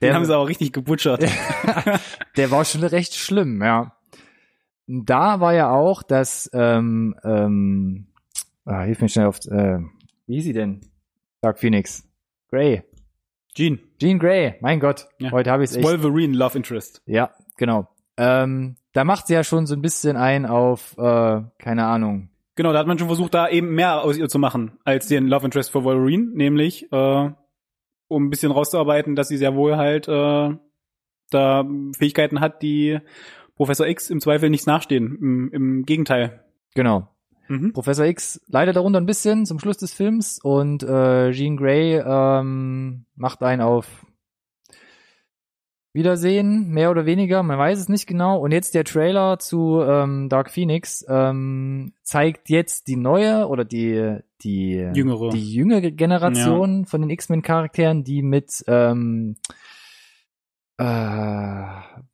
Den Der- haben sie auch richtig gebutschert. der war schon recht schlimm, ja. Da war ja auch das, ähm, ähm, ah, hilf mir schnell auf, äh, wie hieß sie denn? Dark Phoenix. Grey. Gene. Jean Grey, mein Gott, Ja. heute habe ich es. Wolverine, Love Interest. Ja, genau. Ähm, da macht sie ja schon so ein bisschen ein auf, äh, keine Ahnung. Genau, da hat man schon versucht, da eben mehr aus ihr zu machen, als den Love Interest für Wolverine, nämlich äh, um ein bisschen rauszuarbeiten, dass sie sehr wohl halt äh, da Fähigkeiten hat, die Professor X im Zweifel nichts nachstehen. Im, im Gegenteil. Genau. Mhm. Professor X leidet darunter ein bisschen zum Schluss des Films und äh, Jean Grey ähm, macht einen auf Wiedersehen, mehr oder weniger, man weiß es nicht genau. Und jetzt der Trailer zu ähm, Dark Phoenix ähm, zeigt jetzt die neue oder die die Jüngere. die jüngere Generation von den X-Men-Charakteren, die mit ähm, äh,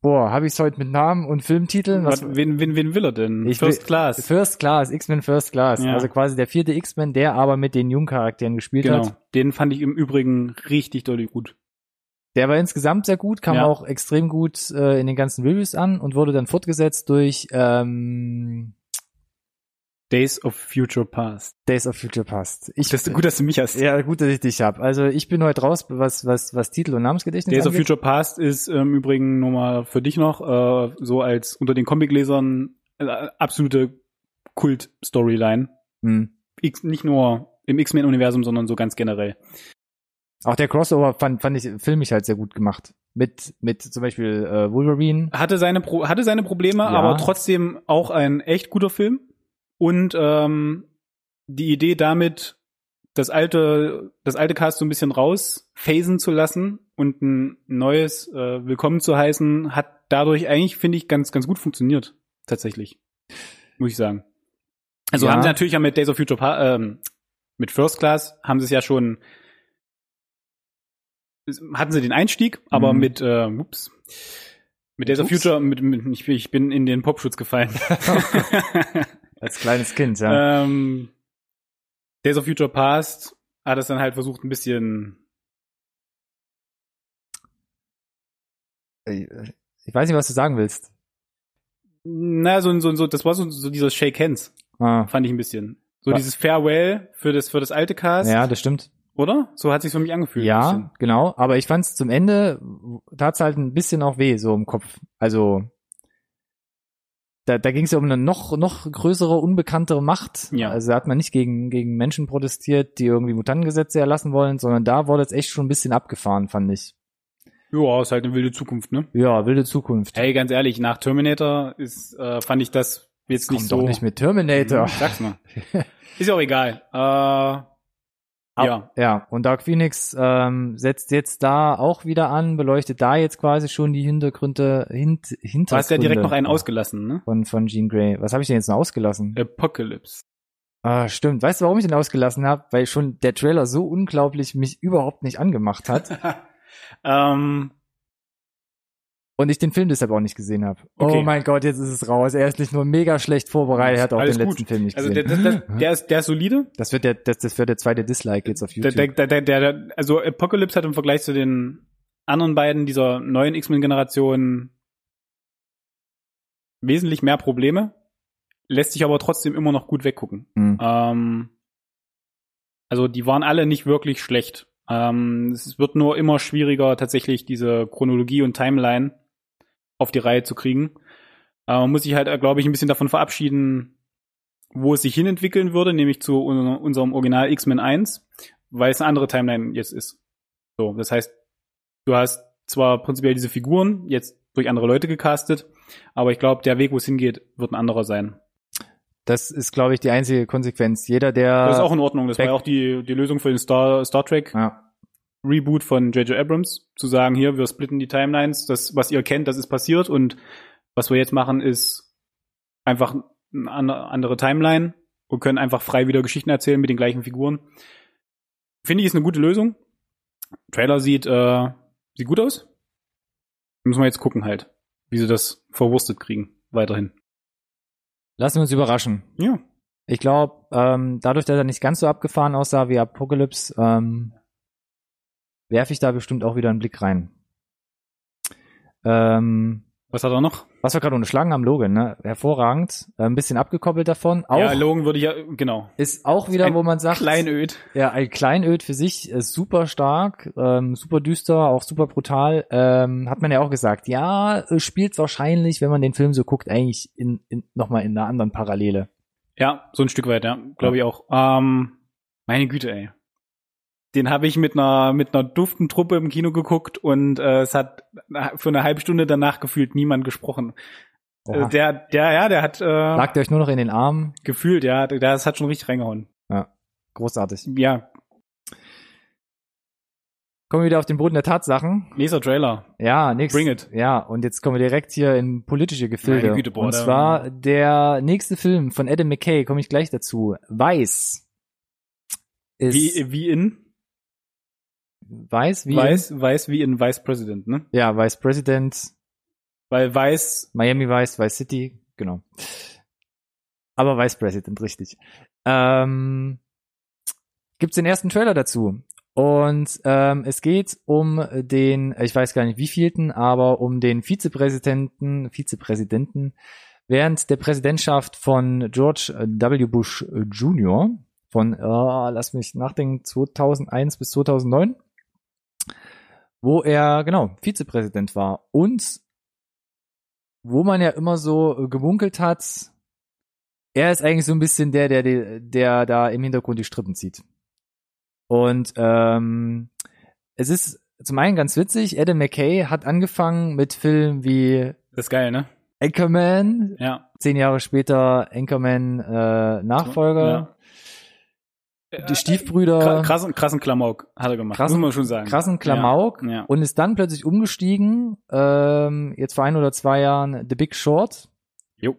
boah, habe ich es heute mit Namen und Filmtiteln? Was, Was, wen, wen, wen will er denn? Ich First will- Class. First Class, X-Men First Class. Ja. Also quasi der vierte X-Men, der aber mit den Jungcharakteren gespielt Genau. hat. Den fand ich im Übrigen richtig deutlich gut. Der war insgesamt sehr gut, kam Ja. auch extrem gut äh, in den ganzen Reviews an und wurde dann fortgesetzt durch ähm, Days of Future Past. Days of Future Past. Ich, Das ist gut, dass du mich hast. ja, gut, dass ich dich hab. Also ich bin heute raus, was was was Titel und Namensgedächtnis Days of angeht. Future Past ist ähm, im Übrigen nochmal für dich noch, äh, so als unter den Comiclesern äh, absolute Kult-Storyline. Hm. Nicht nur im X-Men-Universum, sondern so ganz generell. Auch der Crossover fand, fand ich filmisch halt sehr gut gemacht. Mit, mit zum Beispiel äh, Wolverine. Hatte seine, Pro hatte seine Probleme, Ja. aber trotzdem auch ein echt guter Film. Und ähm, die Idee damit, das alte, das alte Cast so ein bisschen raus phasen zu lassen und ein neues äh, Willkommen zu heißen, hat dadurch eigentlich, finde ich, ganz, ganz gut funktioniert. Tatsächlich. Muss ich sagen. Also Ja. haben sie natürlich ja mit Days of Future Pa- ähm, mit First Class haben sie es ja schon hatten sie den Einstieg, aber Mhm. mit äh, ups, mit Days of. Future mit, mit ich, bin- ich bin in den Popschutz gefallen. Als kleines Kind, ja. ähm, Days of Future Past hat es dann halt versucht ein bisschen Ich ich weiß nicht, was du sagen willst. na so so so das war so, so dieses Shake Hands Ah. fand ich ein bisschen so Ja. dieses Farewell für das für das alte Cast Ja, das stimmt. Oder so hat sich für mich angefühlt Ja, genau. Aber ich fand's zum Ende, tat's halt ein bisschen auch weh, so im Kopf. Also, da, da ging es ja um eine noch, noch größere, unbekanntere Macht. Ja. Also da hat man nicht gegen, gegen Menschen protestiert, die irgendwie Mutantengesetze erlassen wollen, sondern da wurde es echt schon ein bisschen abgefahren, fand ich. ja ist halt eine wilde Zukunft ne Ja, wilde Zukunft. hey ganz ehrlich nach Terminator ist äh, fand ich das jetzt Kommt nicht so doch nicht mit Terminator. Mhm, sag's mal ist ja auch egal äh, ja Ja, und Dark Phoenix ähm, setzt jetzt da auch wieder an, beleuchtet da jetzt quasi schon die Hintergründe, hint, du Hintergründe. hast ja direkt noch einen ausgelassen ne Von, von Jean Grey. Was habe ich denn jetzt noch ausgelassen? Apocalypse Ah, stimmt. Weißt du, warum ich den ausgelassen habe? Weil schon der Trailer so unglaublich mich überhaupt nicht angemacht hat ähm, und ich den Film deshalb auch nicht gesehen habe. Okay. Oh mein Gott, jetzt ist es raus. Er ist nicht nur mega schlecht vorbereitet, er hat auch Alles den gut. letzten Film nicht Also der, gesehen. der, der, der, ist, der ist solide. das wird der, das, das wird der zweite Dislike jetzt auf YouTube. der, der, der, der, also Apocalypse hat im Vergleich zu den anderen beiden dieser neuen X-Men-Generation wesentlich mehr Probleme, lässt sich aber trotzdem immer noch gut weggucken. Hm. Ähm, also die waren alle nicht wirklich schlecht. Ähm, es wird nur immer schwieriger, tatsächlich diese Chronologie und Timeline auf die Reihe zu kriegen. Äh, man muss sich halt, glaube ich, ein bisschen davon verabschieden, wo es sich hinentwickeln würde, nämlich zu un- unserem Original X-Men 1, weil es eine andere Timeline jetzt ist. So, das heißt, du hast zwar prinzipiell diese Figuren jetzt durch andere Leute gecastet, aber ich glaube, der Weg, wo es hingeht, wird ein anderer sein. Das ist, glaube ich, die einzige Konsequenz. Jeder, der Das ist auch in Ordnung. Das war ja auch die, die Lösung für den Star, Star Trek ja, Reboot von J.J. Abrams, zu sagen, hier, wir splitten die Timelines, das, was ihr kennt, das ist passiert und was wir jetzt machen, ist einfach eine an- andere Timeline und können einfach frei wieder Geschichten erzählen mit den gleichen Figuren. Finde ich, ist eine gute Lösung. Trailer sieht, äh, sieht gut aus. Müssen wir jetzt gucken halt, wie sie das verwurstet kriegen, weiterhin. lassen wir uns überraschen. Ja. Ich glaube, ähm, dadurch, dass er nicht ganz so abgefahren aussah wie Apocalypse, ähm, werfe ich da bestimmt auch wieder einen Blick rein. Ähm, Was hat er noch? was wir gerade unterschlagen haben, Logan, ne? Hervorragend. Äh, ein bisschen abgekoppelt davon. Auch ja, Logan würde ich ja, genau. ist auch wieder, Ein wo man sagt, Kleinöd. ja, ein Kleinöd für sich, ist super stark, ähm, super düster, auch super brutal. Ähm, hat man ja auch gesagt, ja, äh, spielt wahrscheinlich, wenn man den Film so guckt, eigentlich in, in, nochmal in einer anderen Parallele. Ja, so ein Stück weit, ja, glaube ich auch. Ähm, meine Güte, ey. Den habe ich mit einer mit einer duften Truppe im Kino geguckt und äh, es hat für eine halbe Stunde danach gefühlt niemand gesprochen. Oha. Äh, der, der, ja, der hat äh, Lagt ihr euch nur noch in den Arm. gefühlt, ja, das hat schon richtig reingehauen. Großartig. Ja, Kommen wir wieder auf den Boden der Tatsachen. nächster Trailer. Ja, nix. Bring it. Ja, und jetzt kommen wir direkt hier in politische Gefilde. Meine Güte, boah, und zwar der nächste Film von Adam McKay, komme ich gleich dazu. Weiß. Ist Wie, wie in Weiß, wie Weiß, Weiß wie in Vice President, ne? Ja, Vice President, Weil Weiß, Miami Vice, Vice City, genau. Aber Vice President, richtig. Ähm, gibt's den ersten Trailer dazu. Und ähm, es geht um den, ich weiß gar nicht wievielten, aber um den Vizepräsidenten, Vizepräsidenten während der Präsidentschaft von George W. Bush Jr. von, äh, lass mich nachdenken, 2001 bis 2009, wo er, genau, Vizepräsident war. Und wo man ja immer so gemunkelt hat, er ist eigentlich so ein bisschen der, der, der, der da im Hintergrund die Strippen zieht. Und ähm, es ist zum einen ganz witzig, Adam McKay hat angefangen mit Filmen wie Das ist geil, ne? Anchorman, Ja. zehn Jahre später Anchorman äh, Nachfolger, die Stiefbrüder, Kra- Krassen, krassen Klamauk hat er gemacht, Krassen- muss man schon sagen. krassen Klamauk Ja, ja. und ist dann plötzlich umgestiegen, ähm, jetzt vor ein oder zwei Jahren The Big Short, Jo.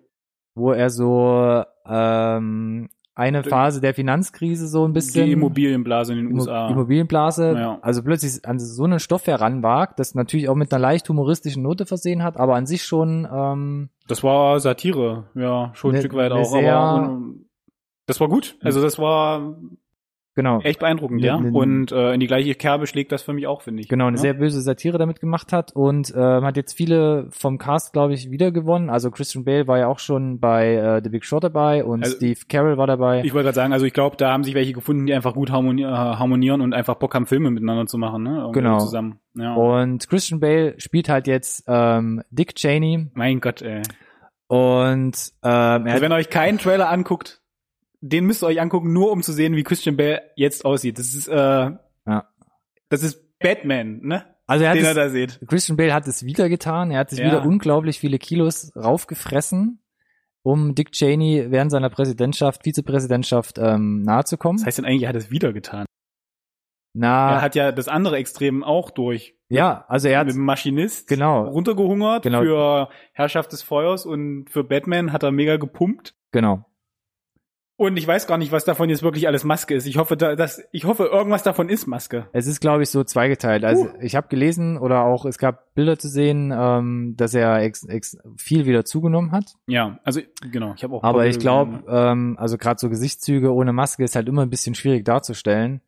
wo er so ähm, eine Phase der Finanzkrise so ein bisschen Die Immobilienblase in den Immo- USA. Immobilienblase, Ja. also plötzlich an so einen Stoff heranwagt, das natürlich auch mit einer leicht humoristischen Note versehen hat, aber an sich schon ähm, Das war Satire, ja, schon ein Stück weit auch. sehr- aber das war gut. Also das war genau echt beeindruckend, Ne- ja. ne- Und äh, in die gleiche Kerbe schlägt das für mich auch, finde ich. genau eine ja? sehr böse Satire damit gemacht hat und ähm, hat jetzt viele vom Cast glaube ich wieder gewonnen. Also Christian Bale war ja auch schon bei äh, The Big Short dabei und Also- Steve Carell war dabei. Ich wollte gerade sagen, also ich glaube, da haben sich welche gefunden, die einfach gut harmoni äh, harmonieren und einfach Bock haben, Filme miteinander zu machen, ne? Irgendwie Genau. Zusammen. Ja. und Christian Bale spielt halt jetzt ähm, Dick Cheney mein Gott, ey. und ähm, er Also wenn ihr euch keinen Trailer anguckt, den müsst ihr euch angucken, nur um zu sehen, wie Christian Bale jetzt aussieht. Das ist, äh, Ja. das ist Batman, ne? also er hat Den es, er da sieht. Christian Bale hat es wieder getan. Er hat sich Ja. wieder unglaublich viele Kilos raufgefressen, um Dick Cheney während seiner Präsidentschaft, Vizepräsidentschaft ähm, nahezukommen. Was heißt denn eigentlich, er hat es wieder getan? Na, Er hat ja das andere Extrem auch durch. ja, also er hat mit dem Maschinist genau, runtergehungert Genau. für Herrschaft des Feuers und für Batman hat er mega gepumpt. genau. Und ich weiß gar nicht, was davon jetzt wirklich alles Maske ist. Ich hoffe, da, dass, ich hoffe, irgendwas davon ist Maske. Es ist, glaube ich, so zweigeteilt. Also Uh. ich habe gelesen oder auch es gab Bilder zu sehen, ähm, dass er ex, ex, viel wieder zugenommen hat. Ja, also genau. Ich habe auch. Aber ich glaube, ähm, also gerade so Gesichtszüge ohne Maske ist halt immer ein bisschen schwierig darzustellen.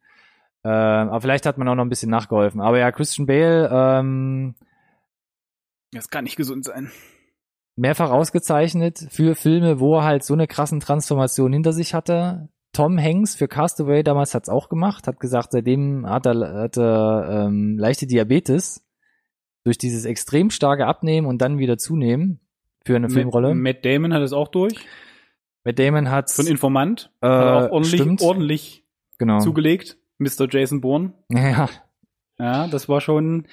Ähm, aber vielleicht hat man auch noch ein bisschen nachgeholfen. Aber ja, Christian Bale, ähm, Das kann nicht gesund sein. Mehrfach ausgezeichnet für Filme, wo er halt so eine krassen Transformation hinter sich hatte. Tom Hanks für Castaway damals hat's auch gemacht, hat gesagt, seitdem hat er, hat er ähm, leichte Diabetes durch dieses extrem starke Abnehmen und dann wieder zunehmen für eine Filmrolle. Matt, Damon hat es auch durch. Matt Damon hat's Von Informant. äh, hat auch ordentlich, stimmt, ordentlich genau. zugelegt. Mr. Jason Bourne. Ja, Ja, das war schon.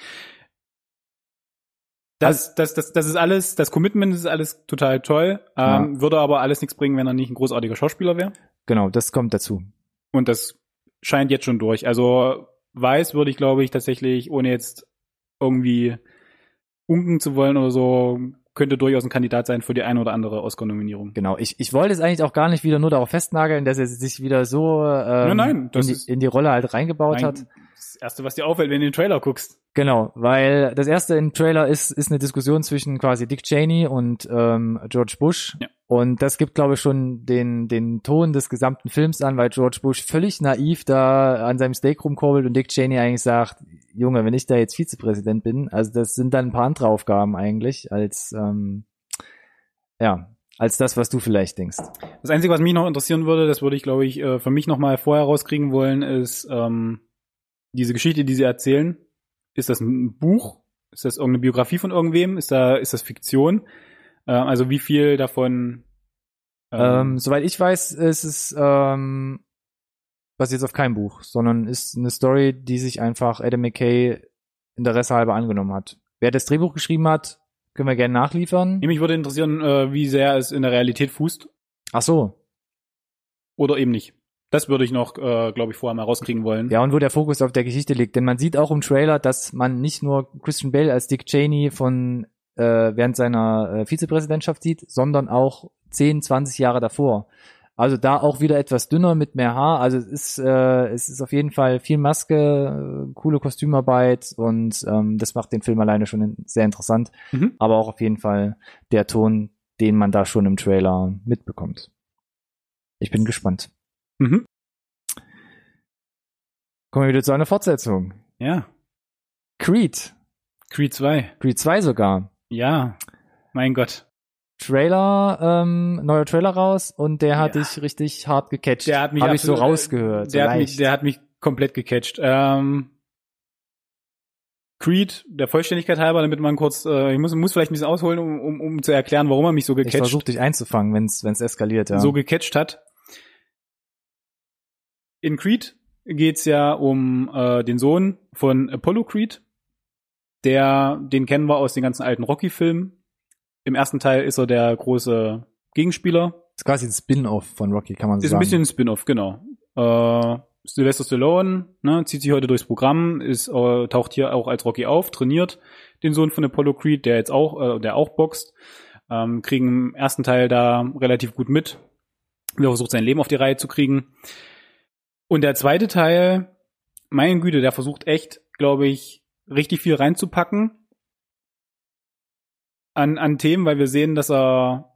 Das, das, das, das ist alles, das Commitment ist alles total toll. Ähm, Würde aber alles nichts bringen, wenn er nicht ein großartiger Schauspieler wäre. genau, das kommt dazu. Und das scheint jetzt schon durch. Also weiß würde ich, glaube ich, tatsächlich, ohne jetzt irgendwie unken zu wollen oder so, könnte durchaus ein Kandidat sein für die eine oder andere Oscar-Nominierung. Genau, ich, ich wollte es eigentlich auch gar nicht wieder nur darauf festnageln, dass er sich wieder so ähm, Nein, nein, das in, die, in die Rolle halt reingebaut hat. Das erste, was dir auffällt, wenn du den Trailer guckst. Genau, weil das erste im Trailer ist, ist eine Diskussion zwischen quasi Dick Cheney und ähm, George Bush. Ja. Und das gibt, glaube ich, schon den, den Ton des gesamten Films an, weil George Bush völlig naiv da an seinem Steak rumkurbelt und Dick Cheney eigentlich sagt, Junge, wenn ich da jetzt Vizepräsident bin, also das sind dann ein paar andere Aufgaben eigentlich, als ähm, ja, als das, was du vielleicht denkst. Das Einzige, was mich noch interessieren würde, das würde ich, glaube ich, äh, für mich noch mal vorher rauskriegen wollen, ist ähm, diese Geschichte, die sie erzählen. Ist das ein Buch? Ist das irgendeine Biografie von irgendwem? Ist da, ist das Fiktion? Äh, also wie viel davon? Ähm, soweit ich weiß, ist es ähm, basiert auf keinem Buch, sondern ist eine Story, die sich einfach Adam McKay Interesse halber angenommen hat. Wer das Drehbuch geschrieben hat, können wir gerne nachliefern. mich würde interessieren, äh, wie sehr es in der Realität fußt Ach so, oder eben nicht. Das würde ich noch, äh, glaube ich, vorher mal rauskriegen wollen. ja, und wo der Fokus auf der Geschichte liegt. Denn man sieht auch im Trailer, dass man nicht nur Christian Bale als Dick Cheney von äh, während seiner äh, Vizepräsidentschaft sieht, sondern auch 10, 20 Jahre davor. Also da auch wieder etwas dünner mit mehr Haar. Also es ist, äh, es ist auf jeden Fall viel Maske, äh, coole Kostümarbeit und ähm, das macht den Film alleine schon sehr interessant. Mhm. Aber auch auf jeden Fall der Ton, den man da schon im Trailer mitbekommt. Ich bin gespannt. Mhm. Kommen wir wieder zu einer Fortsetzung. Ja. Creed. Creed 2. Creed 2 sogar. Ja. Mein Gott. Trailer, ähm, neuer Trailer raus und der hat Ja. dich richtig hart gecatcht. Der hat mich Hab ich so absolut- rausgehört. so Der hat, mich, der hat mich komplett gecatcht. Ähm, Creed, der Vollständigkeit halber, damit man kurz, äh, ich muss, muss vielleicht ein bisschen ausholen, um, um, um zu erklären, warum er mich so Ich gecatcht, versuche dich einzufangen, wenn's wenn's eskaliert, ja. so gecatcht hat. In Creed geht's ja um äh, den Sohn von Apollo Creed. Der, den kennen wir aus den ganzen alten Rocky-Filmen. Im ersten Teil ist er der große Gegenspieler. ist quasi ein Spin-off von Rocky, kann man so Ist sagen. ein bisschen ein Spin-off, genau. Äh, Sylvester Stallone ne, zieht sich heute durchs Programm, ist äh, taucht hier auch als Rocky auf, trainiert den Sohn von Apollo Creed, der jetzt auch, äh, der auch boxt, ähm, kriegen im ersten Teil da relativ gut mit, er versucht sein Leben auf die Reihe zu kriegen. Und der zweite Teil, meine Güte, der versucht echt, glaube ich, richtig viel reinzupacken an, an Themen, weil wir sehen, dass er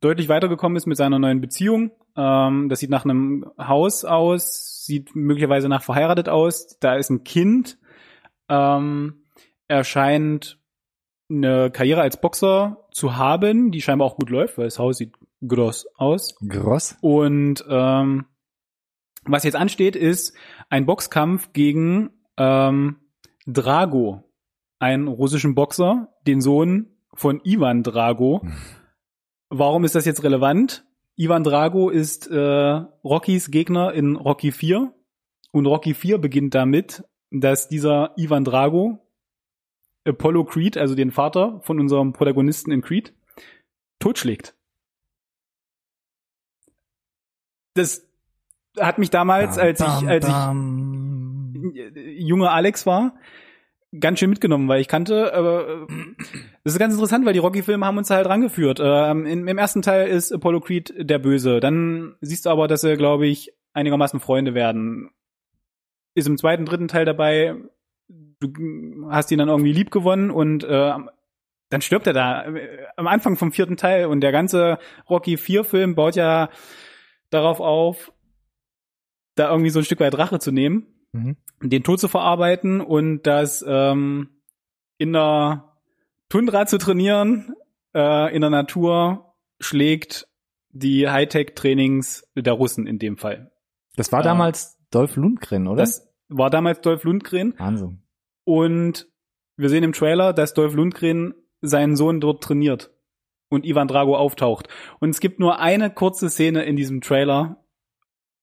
deutlich weitergekommen ist mit seiner neuen Beziehung. Ähm, das sieht nach einem Haus aus, sieht möglicherweise nach verheiratet aus. Da ist ein Kind. Ähm, er scheint eine Karriere als Boxer zu haben, die scheinbar auch gut läuft, weil das Haus sieht groß aus. Gross. Und ähm, was jetzt ansteht, ist ein Boxkampf gegen ähm, Drago, einen russischen Boxer, den Sohn von Ivan Drago. Warum ist das jetzt relevant? Ivan Drago ist äh, Rockys Gegner in Rocky 4 und Rocky 4 beginnt damit, dass dieser Ivan Drago Apollo Creed, also den Vater von unserem Protagonisten in Creed, totschlägt. Das hat mich damals, als ich, als ich junger Alex war, ganz schön mitgenommen, weil ich kannte, aber äh, das ist ganz interessant, weil die Rocky-Filme haben uns halt rangeführt. Ähm, Im ersten Teil ist Apollo Creed der Böse. Dann siehst du aber, dass sie, glaube ich, einigermaßen Freunde werden. Ist im zweiten, dritten Teil dabei, du hast ihn dann irgendwie lieb gewonnen und äh, dann stirbt er da äh, am Anfang vom vierten Teil und der ganze Rocky 4 Film baut ja darauf auf, da irgendwie so ein Stück weit Rache zu nehmen Mhm. den Tod zu verarbeiten und das ähm, in der Tundra zu trainieren, äh, in der Natur schlägt die Hightech-Trainings der Russen in dem Fall. Das war Äh, damals Dolph Lundgren, oder? Das war damals Dolph Lundgren Wahnsinn. und wir sehen im Trailer, dass Dolph Lundgren seinen Sohn dort trainiert und Ivan Drago auftaucht. Und es gibt nur eine kurze Szene in diesem Trailer.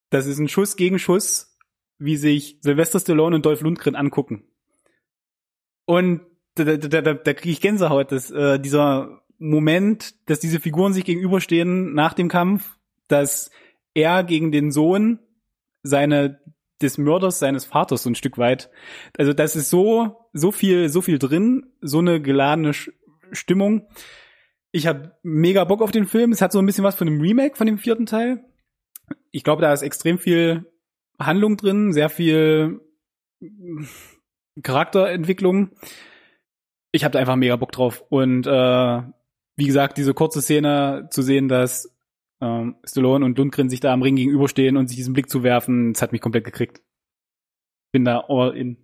Das ist ein Schuss gegen Schuss, wie sich Sylvester Stallone und Dolph Lundgren angucken. Und da, da, da, da, kriege ich Gänsehaut, dass äh, dieser Moment, dass diese Figuren sich gegenüberstehen nach dem Kampf, dass er gegen den Sohn seine des Mörders seines Vaters so ein Stück weit. Also das ist so so viel so viel drin, so eine geladene Sch- Stimmung. Ich habe mega Bock auf den Film. Es hat so ein bisschen was von einem Remake von dem vierten Teil. Ich glaube, da ist extrem viel Handlung drin, sehr viel Charakterentwicklung. Ich habe da einfach mega Bock drauf. Und äh, wie gesagt, diese kurze Szene zu sehen, dass ähm, Stallone und Lundgren sich da am Ring gegenüberstehen und sich diesen Blick zu werfen, das hat mich komplett gekriegt. Bin da all in.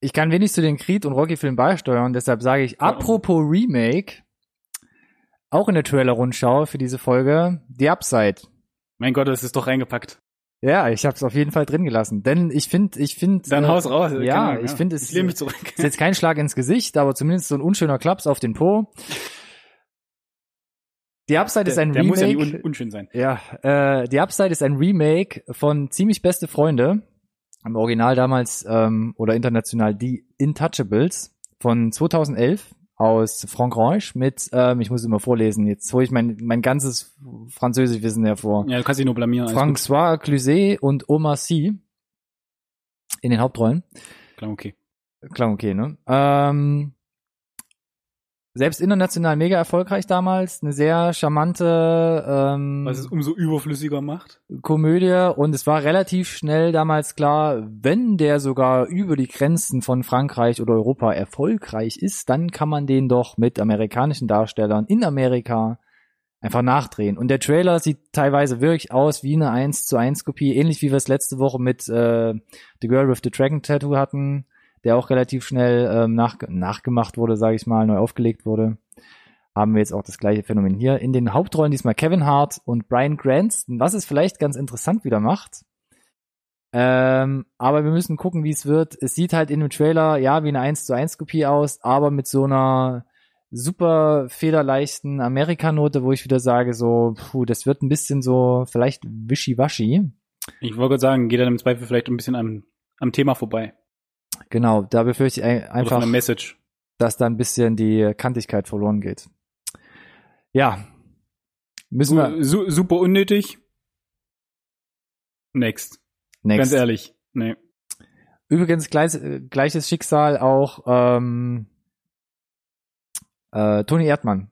Ich kann wenig zu den Creed und Rocky-Filmen beisteuern, deshalb sage ich, apropos Remake, auch in der Trailer-Rundschau für diese Folge, The Upside. Mein Gott, das ist doch reingepackt. Ja, ich habe es auf jeden Fall drin gelassen, denn ich finde, ich finde, Dann haus raus. ja, Ahnung, ich finde, es Ich mich zurück. ist jetzt kein Schlag ins Gesicht, aber zumindest so ein unschöner Klaps auf den Po. The Upside ist ein der muss ja nicht Remake. un unschön sein. Ja, äh, The Upside ist ein Remake von Ziemlich beste Freunde. Im Original damals ähm, oder international die Intouchables von 2011 aus Frankreich mit, ähm, ich muss immer vorlesen, jetzt hole ich mein, mein ganzes Französischwissen hervor. Ja, du kannst dich nur blamieren. François Cluzet und Omar Sy in den Hauptrollen. Klar, okay. Klar, okay, ne? Ähm, selbst international mega erfolgreich damals, eine sehr charmante ähm, Was es umso überflüssiger macht. Komödie und es war relativ schnell damals klar, wenn der sogar über die Grenzen von Frankreich oder Europa erfolgreich ist, dann kann man den doch mit amerikanischen Darstellern in Amerika einfach nachdrehen. Und der Trailer sieht teilweise wirklich aus wie eine 1 zu 1 Kopie, ähnlich wie wir es letzte Woche mit äh, The Girl with the Dragon Tattoo hatten, der auch relativ schnell ähm, nach, nachgemacht wurde, sage ich mal, neu aufgelegt wurde. Haben wir jetzt auch das gleiche Phänomen hier. In den Hauptrollen diesmal Kevin Hart und Brian Cranston, was es vielleicht ganz interessant wieder macht. Ähm, aber wir müssen gucken, wie es wird. Es sieht halt in dem Trailer, ja, wie eine 1 zu 1 Kopie aus, aber mit so einer super federleichten Amerikanote, wo ich wieder sage, so, puh, das wird ein bisschen so, vielleicht wischiwaschi. Ich wollte sagen, geht dann im Zweifel vielleicht ein bisschen am, am Thema vorbei. Genau, da befürchte ich einfach, der Message. dass da ein bisschen die Kantigkeit verloren geht. Ja. Müssen wir Su super unnötig. Next. next. Ganz ehrlich. Nee. Übrigens gleich, gleiches Schicksal auch ähm, äh, Toni Erdmann.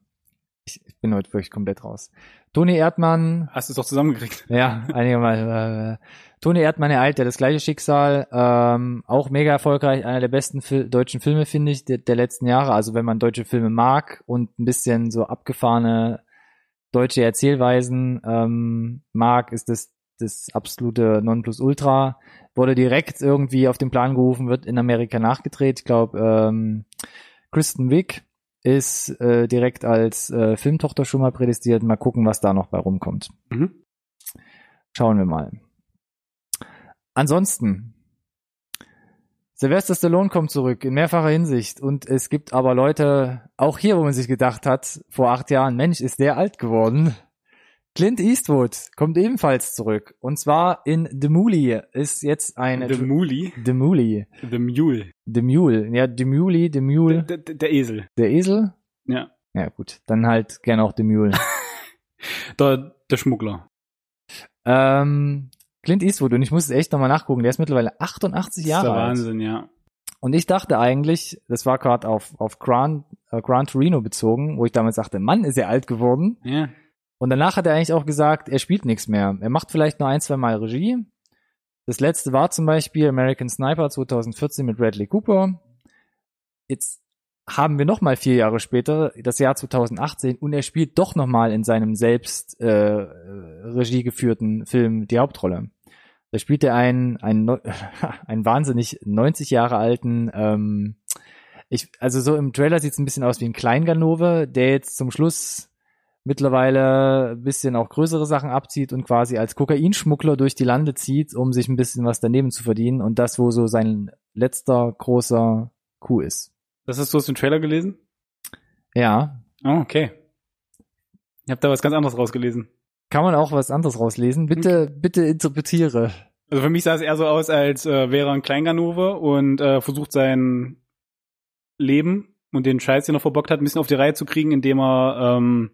Ich, ich bin heute wirklich komplett raus. Toni Erdmann, Hast du es doch zusammengekriegt. ja, einigermaßen. Äh, Toni Erdmann ereilt ja das gleiche Schicksal, ähm, auch mega erfolgreich, einer der besten Fil deutschen Filme, finde ich, der, der letzten Jahre. Also wenn man deutsche Filme mag und ein bisschen so abgefahrene deutsche Erzählweisen ähm, mag, ist das das absolute Nonplusultra. Wurde direkt irgendwie auf den Plan gerufen, wird in Amerika nachgedreht. Ich glaube, ähm, Kristen Wiig ist äh, direkt als äh, Filmtochter schon mal prädestiniert. Mal gucken, was da noch bei rumkommt. Mhm. Schauen wir mal. Ansonsten, Sylvester Stallone kommt zurück in mehrfacher Hinsicht und es gibt aber Leute, auch hier, wo man sich gedacht hat, vor acht Jahren, Mensch, ist der alt geworden. Clint Eastwood kommt ebenfalls zurück und zwar in The Mule ist jetzt eine The Muli. The Mule, The Mule. The Mule, ja The Mule, The Mule, Der, der, Esel. der Esel. Ja. Ja gut, dann halt gerne auch The Mule. Der, der Schmuggler. ähm, Clint Eastwood und ich muss es echt nochmal nachgucken. Der ist mittlerweile 88 Das ist Jahre der alt. Wahnsinn, ja. Und ich dachte eigentlich, das war gerade auf, auf Gran, äh, Gran Torino bezogen, wo ich damals dachte, Mann, ist er alt geworden. Ja. Und danach hat er eigentlich auch gesagt, er spielt nichts mehr. Er macht vielleicht nur ein, zwei Mal Regie. Das letzte war zum Beispiel American Sniper 2014 mit Bradley Cooper. Jetzt haben wir noch mal vier Jahre später, das Jahr 2018, und er spielt doch noch mal in seinem selbst äh, Regie geführten Film die Hauptrolle. Da spielt er einen, einen, einen wahnsinnig 90 Jahre alten, ähm, ich, also so im Trailer sieht es ein bisschen aus wie ein Kleinganove, der jetzt zum Schluss mittlerweile ein bisschen auch größere Sachen abzieht und quasi als Kokainschmuggler durch die Lande zieht, um sich ein bisschen was daneben zu verdienen und das, wo so sein letzter großer Coup ist. Das hast du aus dem Trailer gelesen? Ja, Oh, okay. Ich habe da was ganz anderes rausgelesen. kann man auch was anderes rauslesen. Bitte, bitte interpretiere. Also für mich sah es eher so aus, als äh, wäre er ein Kleinganove und äh, versucht sein Leben und den Scheiß, den er verbockt hat, ein bisschen auf die Reihe zu kriegen, indem er ähm,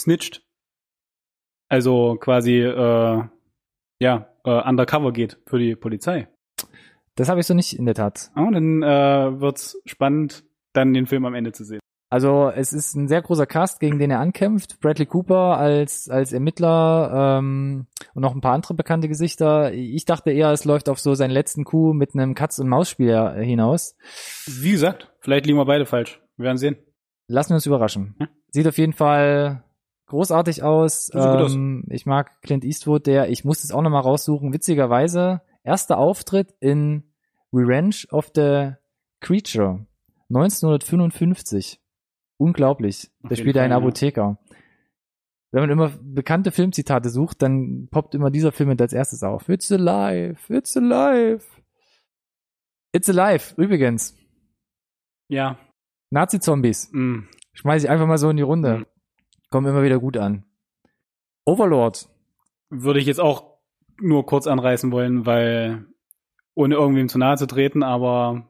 snitcht. Also quasi äh, ja, äh, undercover geht für die Polizei. Das habe ich so nicht in der Tat. Oh, dann äh, wird's spannend, dann den Film am Ende zu sehen. Also es ist ein sehr großer Cast, gegen den er ankämpft. Bradley Cooper als, als Ermittler ähm, und noch ein paar andere bekannte Gesichter. Ich dachte eher, es läuft auf so seinen letzten Coup mit einem Katz-und-Maus-Spiel äh, hinaus. Wie gesagt, vielleicht liegen wir beide falsch. Wir werden sehen. Lassen wir uns überraschen. Ja. Sieht auf jeden Fall großartig aus. Gut aus. Ähm, ich mag Clint Eastwood, der, ich muss es auch nochmal raussuchen, witzigerweise, erster Auftritt in Revenge of the Creature 1955. Unglaublich. Da jeden spielt er einen Fall, ja. Apotheker. Wenn man immer bekannte Filmzitate sucht, dann poppt immer dieser Film mit als erstes auf. It's alive, it's alive. It's alive, übrigens. Ja. Nazi-Zombies. Mm. Schmeiß ich einfach mal so in die Runde. Mhm. Kommen immer wieder gut an. Overlord. würde ich jetzt auch nur kurz anreißen wollen, weil ohne irgendwem zu nahe zu treten, aber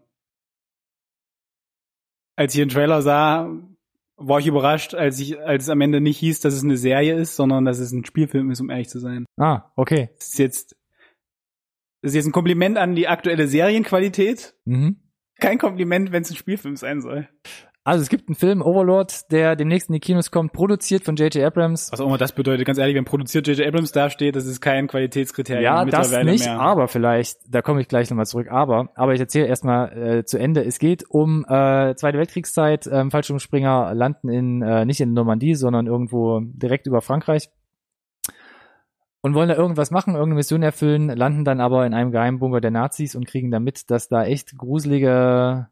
als ich den Trailer sah, war ich überrascht, als ich, als es am Ende nicht hieß, dass es eine Serie ist, sondern dass es ein Spielfilm ist, um ehrlich zu sein. Ah, okay. Das ist jetzt, das ist jetzt ein Kompliment an die aktuelle Serienqualität. Mhm. Kein Kompliment, wenn es ein Spielfilm sein soll. Also es gibt einen Film, Overlord, der demnächst in die Kinos kommt, produziert von J.J. Abrams. Was auch immer das bedeutet, ganz ehrlich, wenn produziert J.J. Abrams dasteht, das ist kein Qualitätskriterium Ja, das nicht, mehr. aber vielleicht, da komme ich gleich nochmal zurück, aber, aber ich erzähle erstmal äh, zu Ende. Es geht um äh, Zweite Weltkriegszeit, ähm, Fallschirmspringer landen in, äh, nicht in Normandie, sondern irgendwo direkt über Frankreich und wollen da irgendwas machen, irgendeine Mission erfüllen, landen dann aber in einem Geheimbunker der Nazis und kriegen da mit, dass da echt gruselige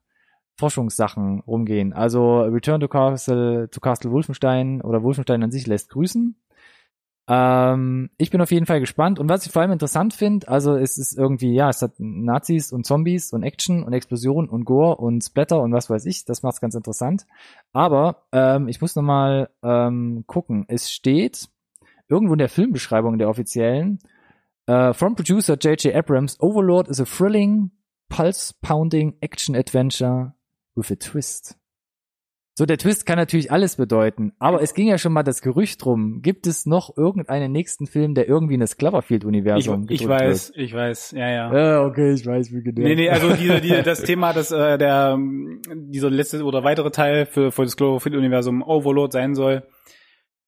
Forschungssachen rumgehen. Also Return to Castle, to Castle Wolfenstein oder Wolfenstein an sich lässt grüßen. Ähm, ich bin auf jeden Fall gespannt. Und was ich vor allem interessant finde, also es ist irgendwie, ja, es hat Nazis und Zombies und Action und Explosion und Gore und Splatter und was weiß ich. Das macht's ganz interessant. Aber ähm, ich muss noch mal ähm, gucken. Es steht irgendwo in der Filmbeschreibung der offiziellen, uh, from producer J.J. Abrams, Overlord is a thrilling, pulse-pounding action-adventure with a twist. So, der Twist kann natürlich alles bedeuten, aber es ging ja schon mal das Gerücht drum. Gibt es noch irgendeinen nächsten Film, der irgendwie in das Cloverfield-Universum Ich, ich weiß, ich weiß, ja, ja. Ja, okay, ich weiß, wie genau. Nee, nee, also diese, diese, das Thema, dass äh, der dieser letzte oder weitere Teil für, für das Cloverfield-Universum Overlord sein soll,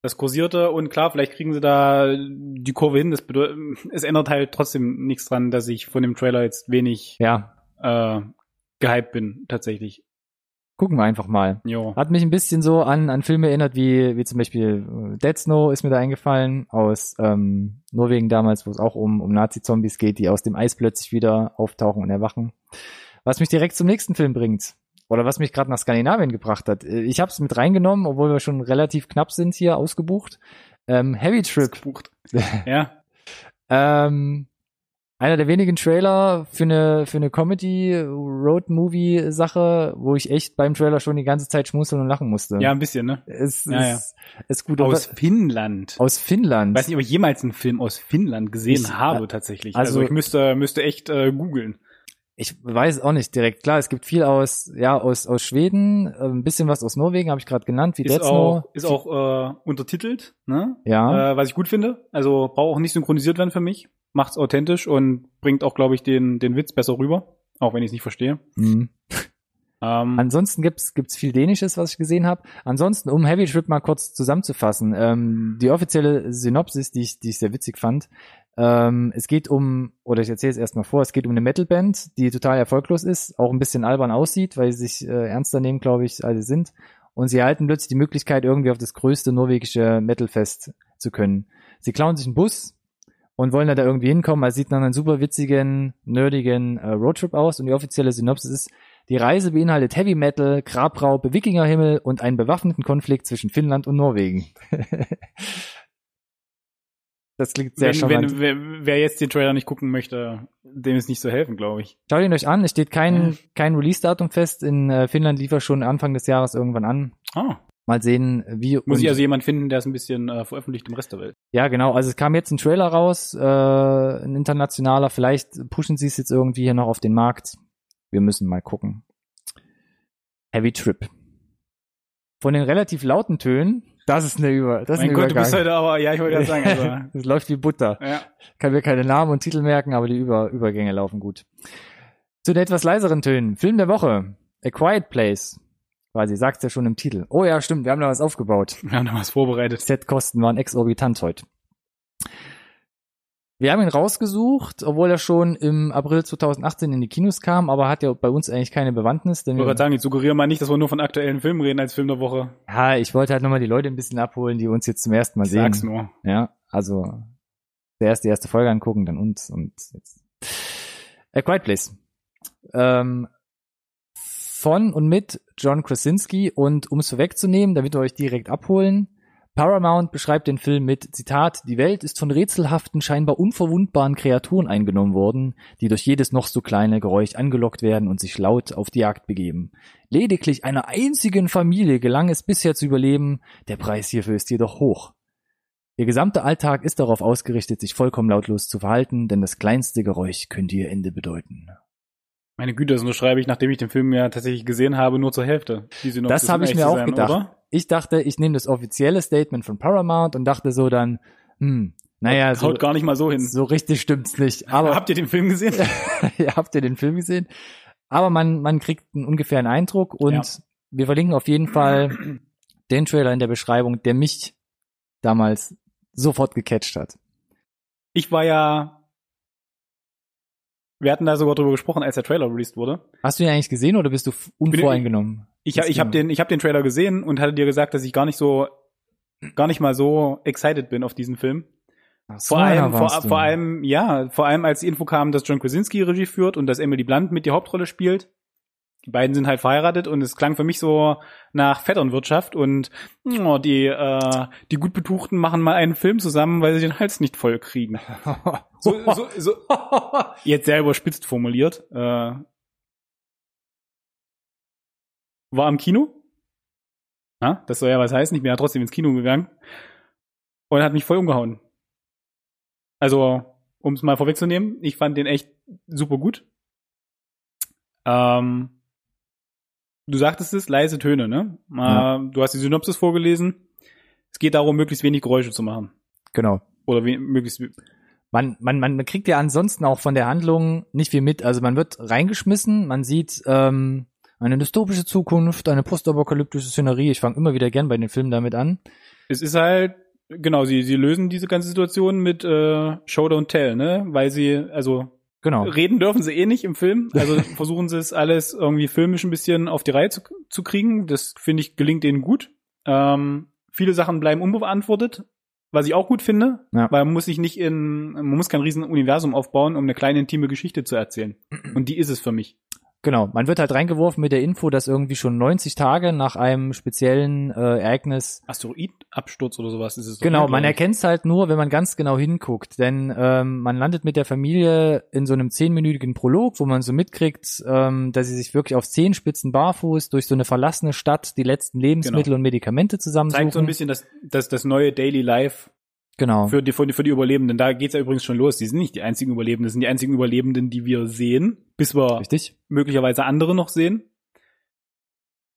das kursierte und klar, vielleicht kriegen sie da die Kurve hin. Das bedeutet, es ändert halt trotzdem nichts dran, dass ich von dem Trailer jetzt wenig Ja, äh, gehypt bin, tatsächlich. Gucken wir einfach mal. Jo. Hat mich ein bisschen so an, an Filme erinnert, wie, wie zum Beispiel äh, Dead Snow ist mir da eingefallen, aus ähm, Norwegen damals, wo es auch um, um Nazi-Zombies geht, die aus dem Eis plötzlich wieder auftauchen und erwachen. Was mich direkt zum nächsten Film bringt. Oder was mich gerade nach Skandinavien gebracht hat. Äh, Ich habe es mit reingenommen, obwohl wir schon relativ knapp sind hier ausgebucht. Ähm, Heavy Trip. Gebucht. Ja. Ähm, einer der wenigen Trailer für eine für eine Comedy Road Movie Sache, wo ich echt beim Trailer schon die ganze Zeit schmunzeln und lachen musste. Ja, ein bisschen, ne? es Ja, ja. ist, gut Aus aus, Finnland. aus Finnland. Ich weiß nicht, ob ich jemals einen Film aus Finnland gesehen Ich- habe, tatsächlich. also- Also, ich müsste, müsste echt äh, googeln. Ich weiß auch nicht direkt. Klar, es gibt viel aus ja aus aus Schweden, äh, ein bisschen was aus Norwegen habe ich gerade genannt, wie Ist Dead auch, Snow. ist auch äh, untertitelt, ne? Ja. Äh, was ich gut finde. Also braucht auch nicht synchronisiert werden für mich. Macht's authentisch und bringt auch, glaube ich, den, den Witz besser rüber. Auch wenn ich es nicht verstehe. Mhm. Ähm, Ansonsten gibt's gibt's viel Dänisches, was ich gesehen habe. Ansonsten, um Heavy Trip mal kurz zusammenzufassen, ähm, die offizielle Synopsis, die ich, die ich sehr witzig fand, ähm, es geht um, oder ich erzähle es erstmal vor, es geht um eine Metalband, die total erfolglos ist, auch ein bisschen albern aussieht, weil sie sich äh, ernster nehmen, glaube ich, als sie sind. Und sie erhalten plötzlich die Möglichkeit, irgendwie auf das größte norwegische Metalfest zu können. Sie klauen sich einen Bus und wollen da irgendwie hinkommen. Also sieht nach einem super witzigen, nerdigen äh, Roadtrip aus. Und die offizielle Synopsis ist, die Reise beinhaltet Heavy Metal, Grabraupe, Wikingerhimmel und einen bewaffneten Konflikt zwischen Finnland und Norwegen. das klingt sehr wenn, wer, wer jetzt den Trailer nicht gucken möchte, dem ist nicht so helfen, glaube ich. Schaut ihn euch an, es steht kein, Ja. kein Release-Datum fest. In äh, Finnland lief er schon Anfang des Jahres irgendwann an. Ah, Mal sehen, wie. muss ich also jemand finden, der es ein bisschen äh, veröffentlicht im Rest der Welt. Ja, genau. Also es kam jetzt ein Trailer raus, äh, ein internationaler. Vielleicht pushen sie es jetzt irgendwie hier noch auf den Markt. Wir müssen mal gucken. Heavy Trip. Von den relativ lauten Tönen, das ist eine Über, das ist mein ein Gott, du Übergang. bist heute aber, ja, ich wollte gerade sagen, also, das läuft wie Butter. ja. Kann mir keine Namen und Titel merken, aber die Über Übergänge laufen gut. Zu den etwas leiseren Tönen. Film der Woche. A Quiet Place. Quasi, sagt's ja schon im Titel. Oh ja, stimmt, wir haben da was aufgebaut. Wir haben da was vorbereitet. Setkosten waren exorbitant heute. Wir haben ihn rausgesucht, obwohl er schon im April 2018 in die Kinos kam, aber hat ja bei uns eigentlich keine Bewandtnis. Denn Ich wollte sagen, ich suggeriere mal nicht, dass wir nur von aktuellen Filmen reden als Film der Woche. ja, ich wollte halt nochmal die Leute ein bisschen abholen, die uns jetzt zum ersten Mal Ich sehen. sag's nur. Ja, also zuerst die erste Folge angucken, dann uns und jetzt. A Quiet Place. Ähm, von und mit John Krasinski und um es vorwegzunehmen, damit wir euch direkt abholen, Paramount beschreibt den Film mit Zitat, die Welt ist von rätselhaften, scheinbar unverwundbaren Kreaturen eingenommen worden, die durch jedes noch so kleine Geräusch angelockt werden und sich laut auf die Jagd begeben. Lediglich einer einzigen Familie gelang es bisher zu überleben, der Preis hierfür ist jedoch hoch. Ihr gesamter Alltag ist darauf ausgerichtet, sich vollkommen lautlos zu verhalten, denn das kleinste Geräusch könnte ihr Ende bedeuten. Meine Güte, das unterschreibe ich, nachdem ich den Film ja tatsächlich gesehen habe, nur zur Hälfte. Das habe ich mir auch sein, gedacht. Oder? Ich dachte, ich nehme das offizielle Statement von Paramount und dachte so dann, hm, naja, so, Haut gar nicht mal so hin. so richtig stimmt's nicht. Aber Habt ihr den Film gesehen? ihr habt ja den Film gesehen. Aber man, man kriegt einen ungefähren Eindruck und Ja. wir verlinken auf jeden Fall den Trailer in der Beschreibung, der mich damals sofort gecatcht hat. Ich war ja, wir hatten da sogar drüber gesprochen, als der Trailer released wurde. Hast du ihn eigentlich gesehen oder bist du unvoreingenommen? Ich, ich habe den, ich habe den Trailer gesehen und hatte dir gesagt, dass ich gar nicht so, gar nicht mal so excited bin auf diesen Film. So Vor allem, vor, vor allem, ja, vor allem als die Info kam, dass John Krasinski Regie führt und dass Emily Blunt mit die Hauptrolle spielt. Die beiden sind halt verheiratet und es klang für mich so nach Vetternwirtschaft und oh, die, äh, die gut Betuchten machen mal einen Film zusammen, weil sie den Hals nicht voll kriegen. So, so, so jetzt selber spitzt formuliert. Äh, war am Kino. Ja, das soll ja was heißen. Ich bin ja trotzdem ins Kino gegangen und hat mich voll umgehauen. Also, um es mal vorwegzunehmen, ich fand den echt super gut. Ähm, du sagtest es, leise Töne, ne? Ja. Du hast die Synopsis vorgelesen. Es geht darum, möglichst wenig Geräusche zu machen. Genau. Oder we möglichst Man, man, man kriegt ja ansonsten auch von der Handlung nicht viel mit. Also man wird reingeschmissen, man sieht ähm, eine dystopische Zukunft, eine postapokalyptische Szenerie. Ich fange immer wieder gern bei den Filmen damit an. Es ist halt, genau, sie, sie lösen diese ganze Situation mit äh, Show Don't Tell, ne? Weil sie, also Genau. reden dürfen sie eh nicht im Film. Also versuchen sie es alles irgendwie filmisch ein bisschen auf die Reihe zu, zu kriegen. Das finde ich gelingt ihnen gut. Ähm, viele Sachen bleiben unbeantwortet, was ich auch gut finde, Ja. weil man muss sich nicht in, man muss kein riesen Universum aufbauen, um eine kleine intime Geschichte zu erzählen. Und die ist es für mich. Genau, man wird halt reingeworfen mit der Info, dass irgendwie schon 90 Tage nach einem speziellen äh, Ereignis Asteroidabsturz oder sowas ist es. doch, Genau, ne, man erkennt es halt nur, wenn man ganz genau hinguckt, denn ähm, man landet mit der Familie in so einem zehnminütigen Prolog, wo man so mitkriegt, ähm, dass sie sich wirklich auf Zehenspitzen barfuß durch so eine verlassene Stadt die letzten Lebensmittel und Medikamente zusammensuchen. Zeigt so ein bisschen das, das, das neue Daily Life genau. für die, für die, für die Überlebenden. Da geht's ja übrigens schon los. Die sind nicht die einzigen Überlebenden, das sind die einzigen Überlebenden, die wir sehen, bis wir Richtig? möglicherweise andere noch sehen.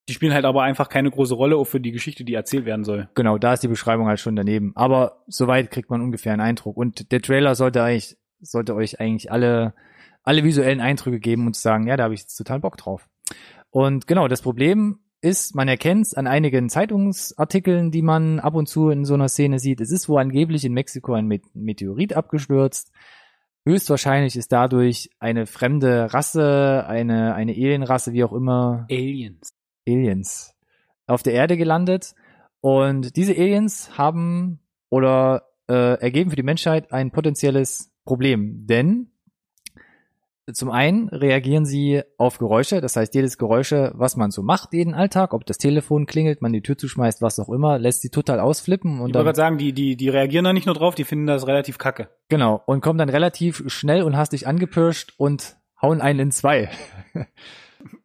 Die spielen halt aber einfach keine große Rolle auch für die Geschichte, die erzählt werden soll. Genau, da ist die Beschreibung halt schon daneben. Aber soweit kriegt man ungefähr einen Eindruck. Und der Trailer sollte eigentlich, sollte euch eigentlich alle, alle visuellen Eindrücke geben und sagen, ja, da habe ich jetzt total Bock drauf. Und genau, das Problem ist, man erkennt es an einigen Zeitungsartikeln, die man ab und zu in so einer Szene sieht. Es ist wohl angeblich in Mexiko ein Met- Meteorit abgestürzt. Höchstwahrscheinlich ist dadurch eine fremde Rasse, eine, eine Alienrasse, wie auch immer, Aliens. Aliens auf der Erde gelandet und diese Aliens haben oder äh, ergeben für die Menschheit ein potenzielles Problem, denn zum einen reagieren sie auf Geräusche, das heißt jedes Geräusche, was man so macht jeden Alltag, ob das Telefon klingelt, man die Tür zuschmeißt, was auch immer, lässt sie total ausflippen Ich und wollte dann gerade sagen, die, die, die reagieren da nicht nur drauf, die finden das relativ kacke. genau und kommen dann relativ schnell und hastig angepirscht und hauen einen in zwei.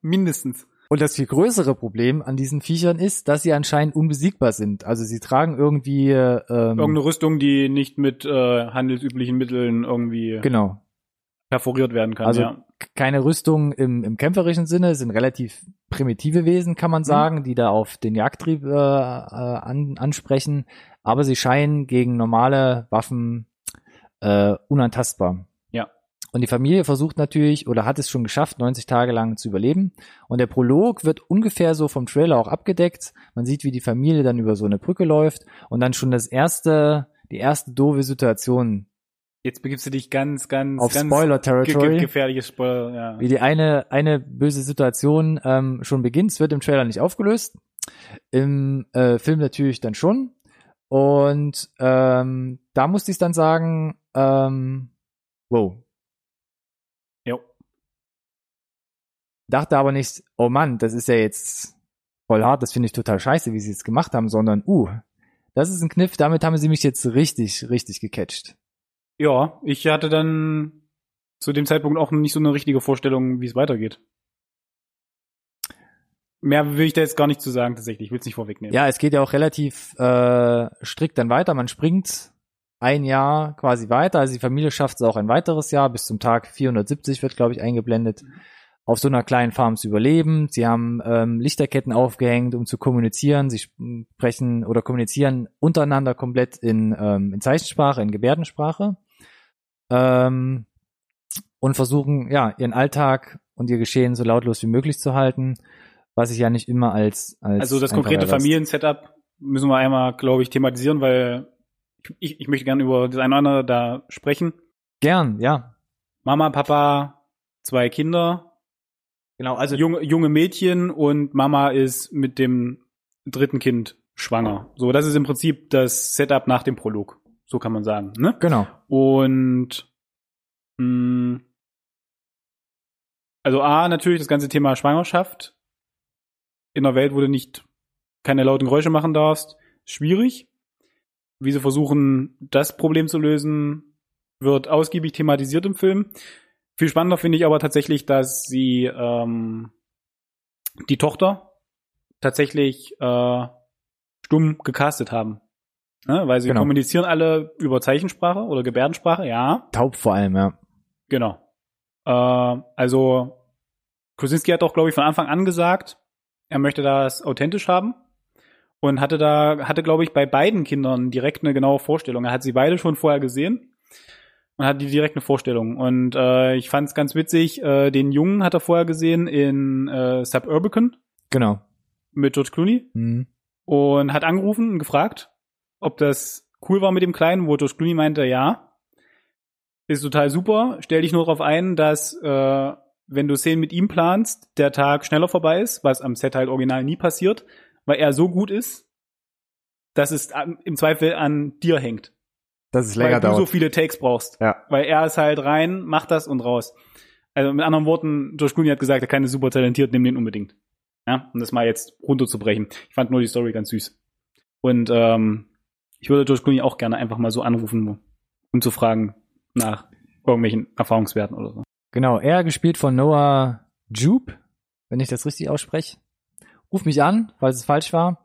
Mindestens. Und das viel größere Problem an diesen Viechern ist, dass sie anscheinend unbesiegbar sind. Also sie tragen irgendwie ähm, Irgendeine Rüstung, die nicht mit äh, handelsüblichen Mitteln irgendwie genau. Perforiert werden kann. Also ja. keine Rüstung im, im kämpferischen Sinne, sind relativ primitive Wesen, kann man sagen, die da auf den Jagdtrieb äh, äh, an, ansprechen. Aber sie scheinen gegen normale Waffen äh, unantastbar. Ja. Und die Familie versucht natürlich oder hat es schon geschafft, 90 Tage lang zu überleben. Und der Prolog wird ungefähr so vom Trailer auch abgedeckt. Man sieht, wie die Familie dann über so eine Brücke läuft und dann schon das erste, die erste doofe Situation Jetzt begibst du dich ganz, ganz, auf ganz Spoiler ge gefährliches Spoiler. Ja. wie die eine, eine böse Situation ähm, schon beginnt. Es wird im Trailer nicht aufgelöst. Im äh, Film natürlich dann schon. Und ähm, da musste ich dann sagen, ähm, wow. Jo. Dachte aber nicht, oh Mann, das ist ja jetzt voll hart, das finde ich total scheiße, wie sie es gemacht haben, sondern, uh, das ist ein Kniff, damit haben sie mich jetzt richtig, richtig gecatcht. Ja, ich hatte dann zu dem Zeitpunkt auch nicht so eine richtige Vorstellung, wie es weitergeht. Mehr will ich da jetzt gar nicht zu sagen, tatsächlich. Ich will es nicht vorwegnehmen. Ja, es geht ja auch relativ äh, strikt dann weiter. Man springt ein Jahr quasi weiter. Also die Familie schafft es auch ein weiteres Jahr. Bis zum Tag 470 wird, glaube ich, eingeblendet. Auf so einer kleinen Farm zu überleben. Sie haben ähm, Lichterketten aufgehängt, um zu kommunizieren. Sie sprechen oder kommunizieren untereinander komplett in, ähm, in Zeichensprache, in Gebärdensprache. Ähm, und versuchen, ja, ihren Alltag und ihr Geschehen so lautlos wie möglich zu halten, was sich ja nicht immer als, als Also das konkrete. Familiensetup müssen wir einmal, glaube ich, thematisieren, weil ich, ich möchte gerne über das eine oder andere da sprechen. Gern, ja. Mama, Papa, zwei Kinder, Genau, also junge, junge Mädchen und Mama ist mit dem dritten Kind schwanger. So, das ist im Prinzip das Setup nach dem Prolog. So kann man sagen, ne? genau. Und mh, Also A, natürlich das ganze Thema Schwangerschaft. In einer Welt, wo du nicht keine lauten Geräusche machen darfst, schwierig. Wie sie versuchen, das Problem zu lösen, wird ausgiebig thematisiert im Film. Viel spannender finde ich aber tatsächlich, dass sie ähm, die Tochter tatsächlich äh, stumm gecastet haben. Ne? Weil sie Genau. kommunizieren alle über Zeichensprache oder Gebärdensprache, ja. Taub vor allem, ja. Genau. Äh, also Krasinski hat auch, glaube ich, von Anfang an gesagt, er möchte das authentisch haben und hatte da, hatte, glaube ich, bei beiden Kindern direkt eine genaue Vorstellung. Er hat sie beide schon vorher gesehen und hatte direkt eine Vorstellung. Und äh, ich fand es ganz witzig, äh, den Jungen hat er vorher gesehen in äh, Suburban Genau. mit George Clooney Mhm. und hat angerufen und gefragt, ob das cool war mit dem Kleinen, wo George Clooney meinte, ja, ist total super. Stell dich nur darauf ein, dass äh, wenn du Szenen mit ihm planst, der Tag schneller vorbei ist, was am Set halt original nie passiert, weil er so gut ist, dass es im Zweifel an dir hängt. Dass es Weil länger du so dauert. viele Takes brauchst. Ja. Weil er ist halt rein, macht das und raus. Also mit anderen Worten, George Clooney hat gesagt, der Kleine ist super talentiert, nimm den unbedingt. Ja, um das mal jetzt runterzubrechen. Ich fand nur die Story ganz süß. Und ähm, ich würde George Clooney auch gerne einfach mal so anrufen, um zu fragen nach irgendwelchen Erfahrungswerten oder so. Genau, er gespielt von Noah Jupe, wenn ich das richtig ausspreche. Ruf mich an, falls es falsch war.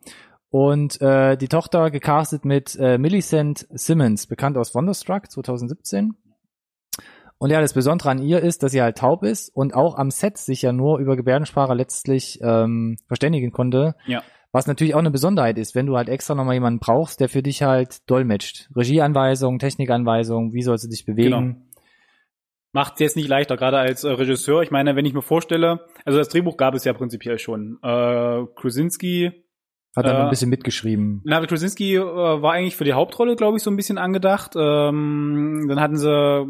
Und äh, die Tochter gecastet mit äh, Millicent Simmons, bekannt aus Wonderstruck 2017. Und ja, das Besondere an ihr ist, dass sie halt taub ist und auch am Set sich ja nur über Gebärdensprache letztlich ähm, verständigen konnte. Ja. Was natürlich auch eine Besonderheit ist, wenn du halt extra nochmal jemanden brauchst, der für dich halt dolmetscht. Regieanweisung, Technikanweisung, wie sollst du dich bewegen. Genau. Macht es jetzt nicht leichter, gerade als äh, Regisseur. Ich meine, wenn ich mir vorstelle, also das Drehbuch gab es ja prinzipiell schon. Äh, Krasinski Hat dann Äh, ein bisschen mitgeschrieben. Na, Krasinski äh, war eigentlich für die Hauptrolle, glaube ich, so ein bisschen angedacht. Ähm, dann hatten sie,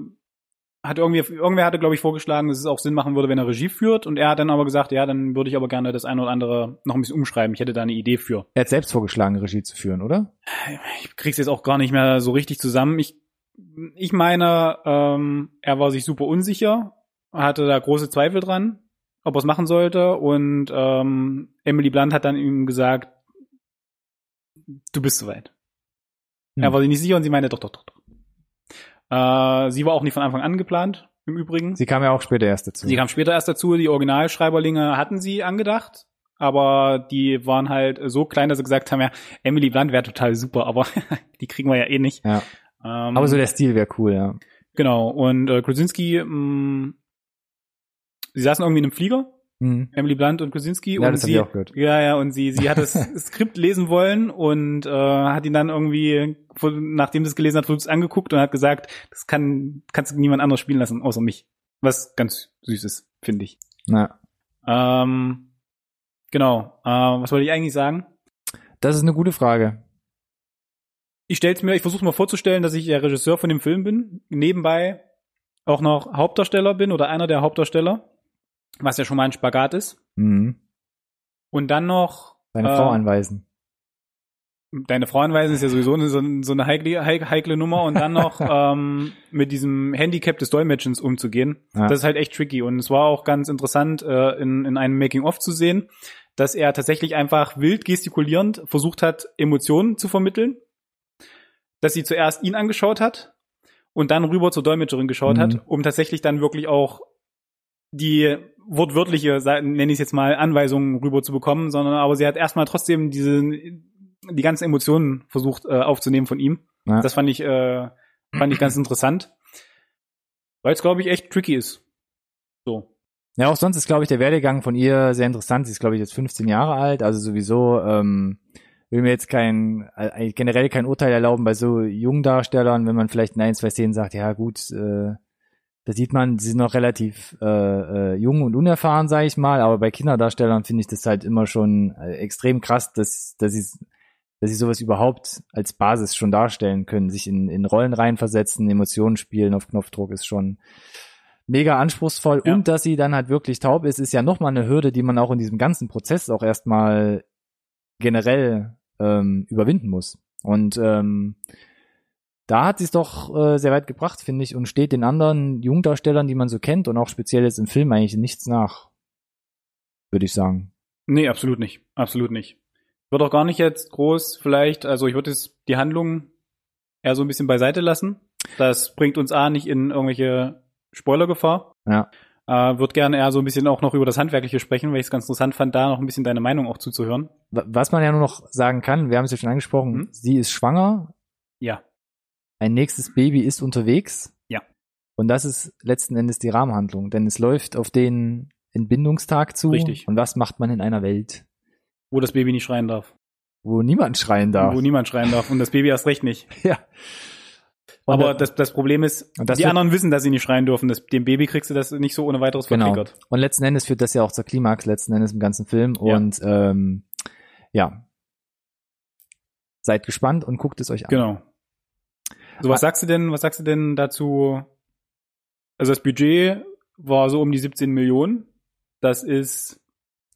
hat irgendwie, irgendwer hatte, glaube ich, vorgeschlagen, dass es auch Sinn machen würde, wenn er Regie führt. Und er hat dann aber gesagt, ja, dann würde ich aber gerne das eine oder andere noch ein bisschen umschreiben. Ich hätte da eine Idee für. Er hat selbst vorgeschlagen, Regie zu führen, oder? Ich krieg's jetzt auch gar nicht mehr so richtig zusammen. Ich, ich meine, ähm, er war sich super unsicher, hatte da große Zweifel dran, ob er es machen sollte. Und ähm, Emily Blunt hat dann ihm gesagt, du bist soweit. Hm. Er war sich nicht sicher und sie meinte, doch, doch, doch, doch. Äh, sie war auch nicht von Anfang an geplant, im Übrigen. Sie kam ja auch später erst dazu. Sie kam später erst dazu. Die Originalschreiberlinge hatten sie angedacht, aber die waren halt so klein, dass sie gesagt haben, ja, Emily Blunt wäre total super, aber die kriegen wir ja eh nicht. ja. Ähm, Aber so der Stil wäre cool, ja. genau. Und äh, Krasinski, mh, sie saßen irgendwie in einem Flieger, Mhm. Emily Blunt und Krasinski, Ja, und das sie, auch gehört. ja, ja, und sie, sie hat das Skript lesen wollen und äh, hat ihn dann irgendwie, nachdem sie es gelesen hat, es angeguckt und hat gesagt, das kann, kannst du niemand anderes spielen lassen, außer mich. Was ganz süß ist, finde ich. Ja. Ähm, genau. Äh, was wollte ich eigentlich sagen? Das ist eine gute Frage. Ich stell's mir, ich versuche mal vorzustellen, dass ich der Regisseur von dem Film bin, nebenbei auch noch Hauptdarsteller bin oder einer der Hauptdarsteller, was ja schon mal ein Spagat ist. Mhm. Und dann noch Deine äh, Frau anweisen. Deine Frau anweisen ist ja sowieso eine, so, eine heikle, heik- heikle Nummer und dann noch ähm, mit diesem Handicap des Dolmetschens umzugehen. Ja. Das ist halt echt tricky und es war auch ganz interessant äh, in, in einem Making-of zu sehen, dass er tatsächlich einfach wild gestikulierend versucht hat, Emotionen zu vermitteln, dass sie zuerst ihn angeschaut hat und dann rüber zur Dolmetscherin geschaut Mhm. hat, um tatsächlich dann wirklich auch die wortwörtliche, nenne ich es jetzt mal, Anweisungen rüber zu bekommen, sondern aber sie hat erstmal trotzdem diese die ganzen Emotionen versucht äh, aufzunehmen von ihm. Ja. Das fand ich äh, fand ich ganz interessant, weil es glaube ich echt tricky ist. So. Ja, auch sonst ist, glaube ich, der Werdegang von ihr sehr interessant. Sie ist, glaube ich, jetzt 15 Jahre alt, also sowieso ähm, will mir jetzt kein, äh, generell kein Urteil erlauben bei so jungen Darstellern, wenn man vielleicht in ein, zwei Szenen sagt, ja gut, äh, da sieht man, sie sind noch relativ äh, äh, jung und unerfahren, sage ich mal, aber bei Kinderdarstellern finde ich das halt immer schon äh, extrem krass, dass, dass sie dass sie sowas überhaupt als Basis schon darstellen können, sich in, in Rollen reinversetzen, Emotionen spielen auf Knopfdruck ist schon mega anspruchsvoll Ja. und dass sie dann halt wirklich taub ist, ist ja nochmal eine Hürde, die man auch in diesem ganzen Prozess auch erstmal generell ähm, überwinden muss. Und ähm, da hat sie es doch äh, sehr weit gebracht, finde ich, und steht den anderen Jungdarstellern, die man so kennt und auch speziell jetzt im Film eigentlich nichts nach. Würde ich sagen. Nee, absolut nicht. Absolut nicht. Ich würde auch gar nicht jetzt groß vielleicht, also ich würde jetzt die Handlung eher so ein bisschen beiseite lassen. Das bringt uns A nicht in irgendwelche Spoilergefahr. Ja. Äh, würde gerne eher so ein bisschen auch noch über das Handwerkliche sprechen, weil ich es ganz interessant fand, da noch ein bisschen deine Meinung auch zuzuhören. Wa- Was man ja nur noch sagen kann, wir haben es ja schon angesprochen, Mhm. sie ist schwanger, Ja. Ein nächstes Baby ist unterwegs. Ja. Und das ist letzten Endes die Rahmenhandlung, denn es läuft auf den Entbindungstag zu. Richtig. Und was macht man in einer Welt, Wo das Baby nicht schreien darf. wo niemand schreien darf? Wo niemand schreien darf. Und das Baby erst recht nicht. ja. Und Aber da- das, das Problem ist, die anderen wissen, dass sie nicht schreien dürfen. Das, dem Baby kriegst du das nicht so ohne weiteres Genau. verklickert. Und letzten Endes führt das ja auch zur Klimax, letzten Endes im ganzen Film. Ja. Und ähm, ja. Seid gespannt und guckt es euch an. Genau. So, was Ah. sagst du denn, was sagst du denn dazu? Also das Budget war so um die 17 Millionen. Das ist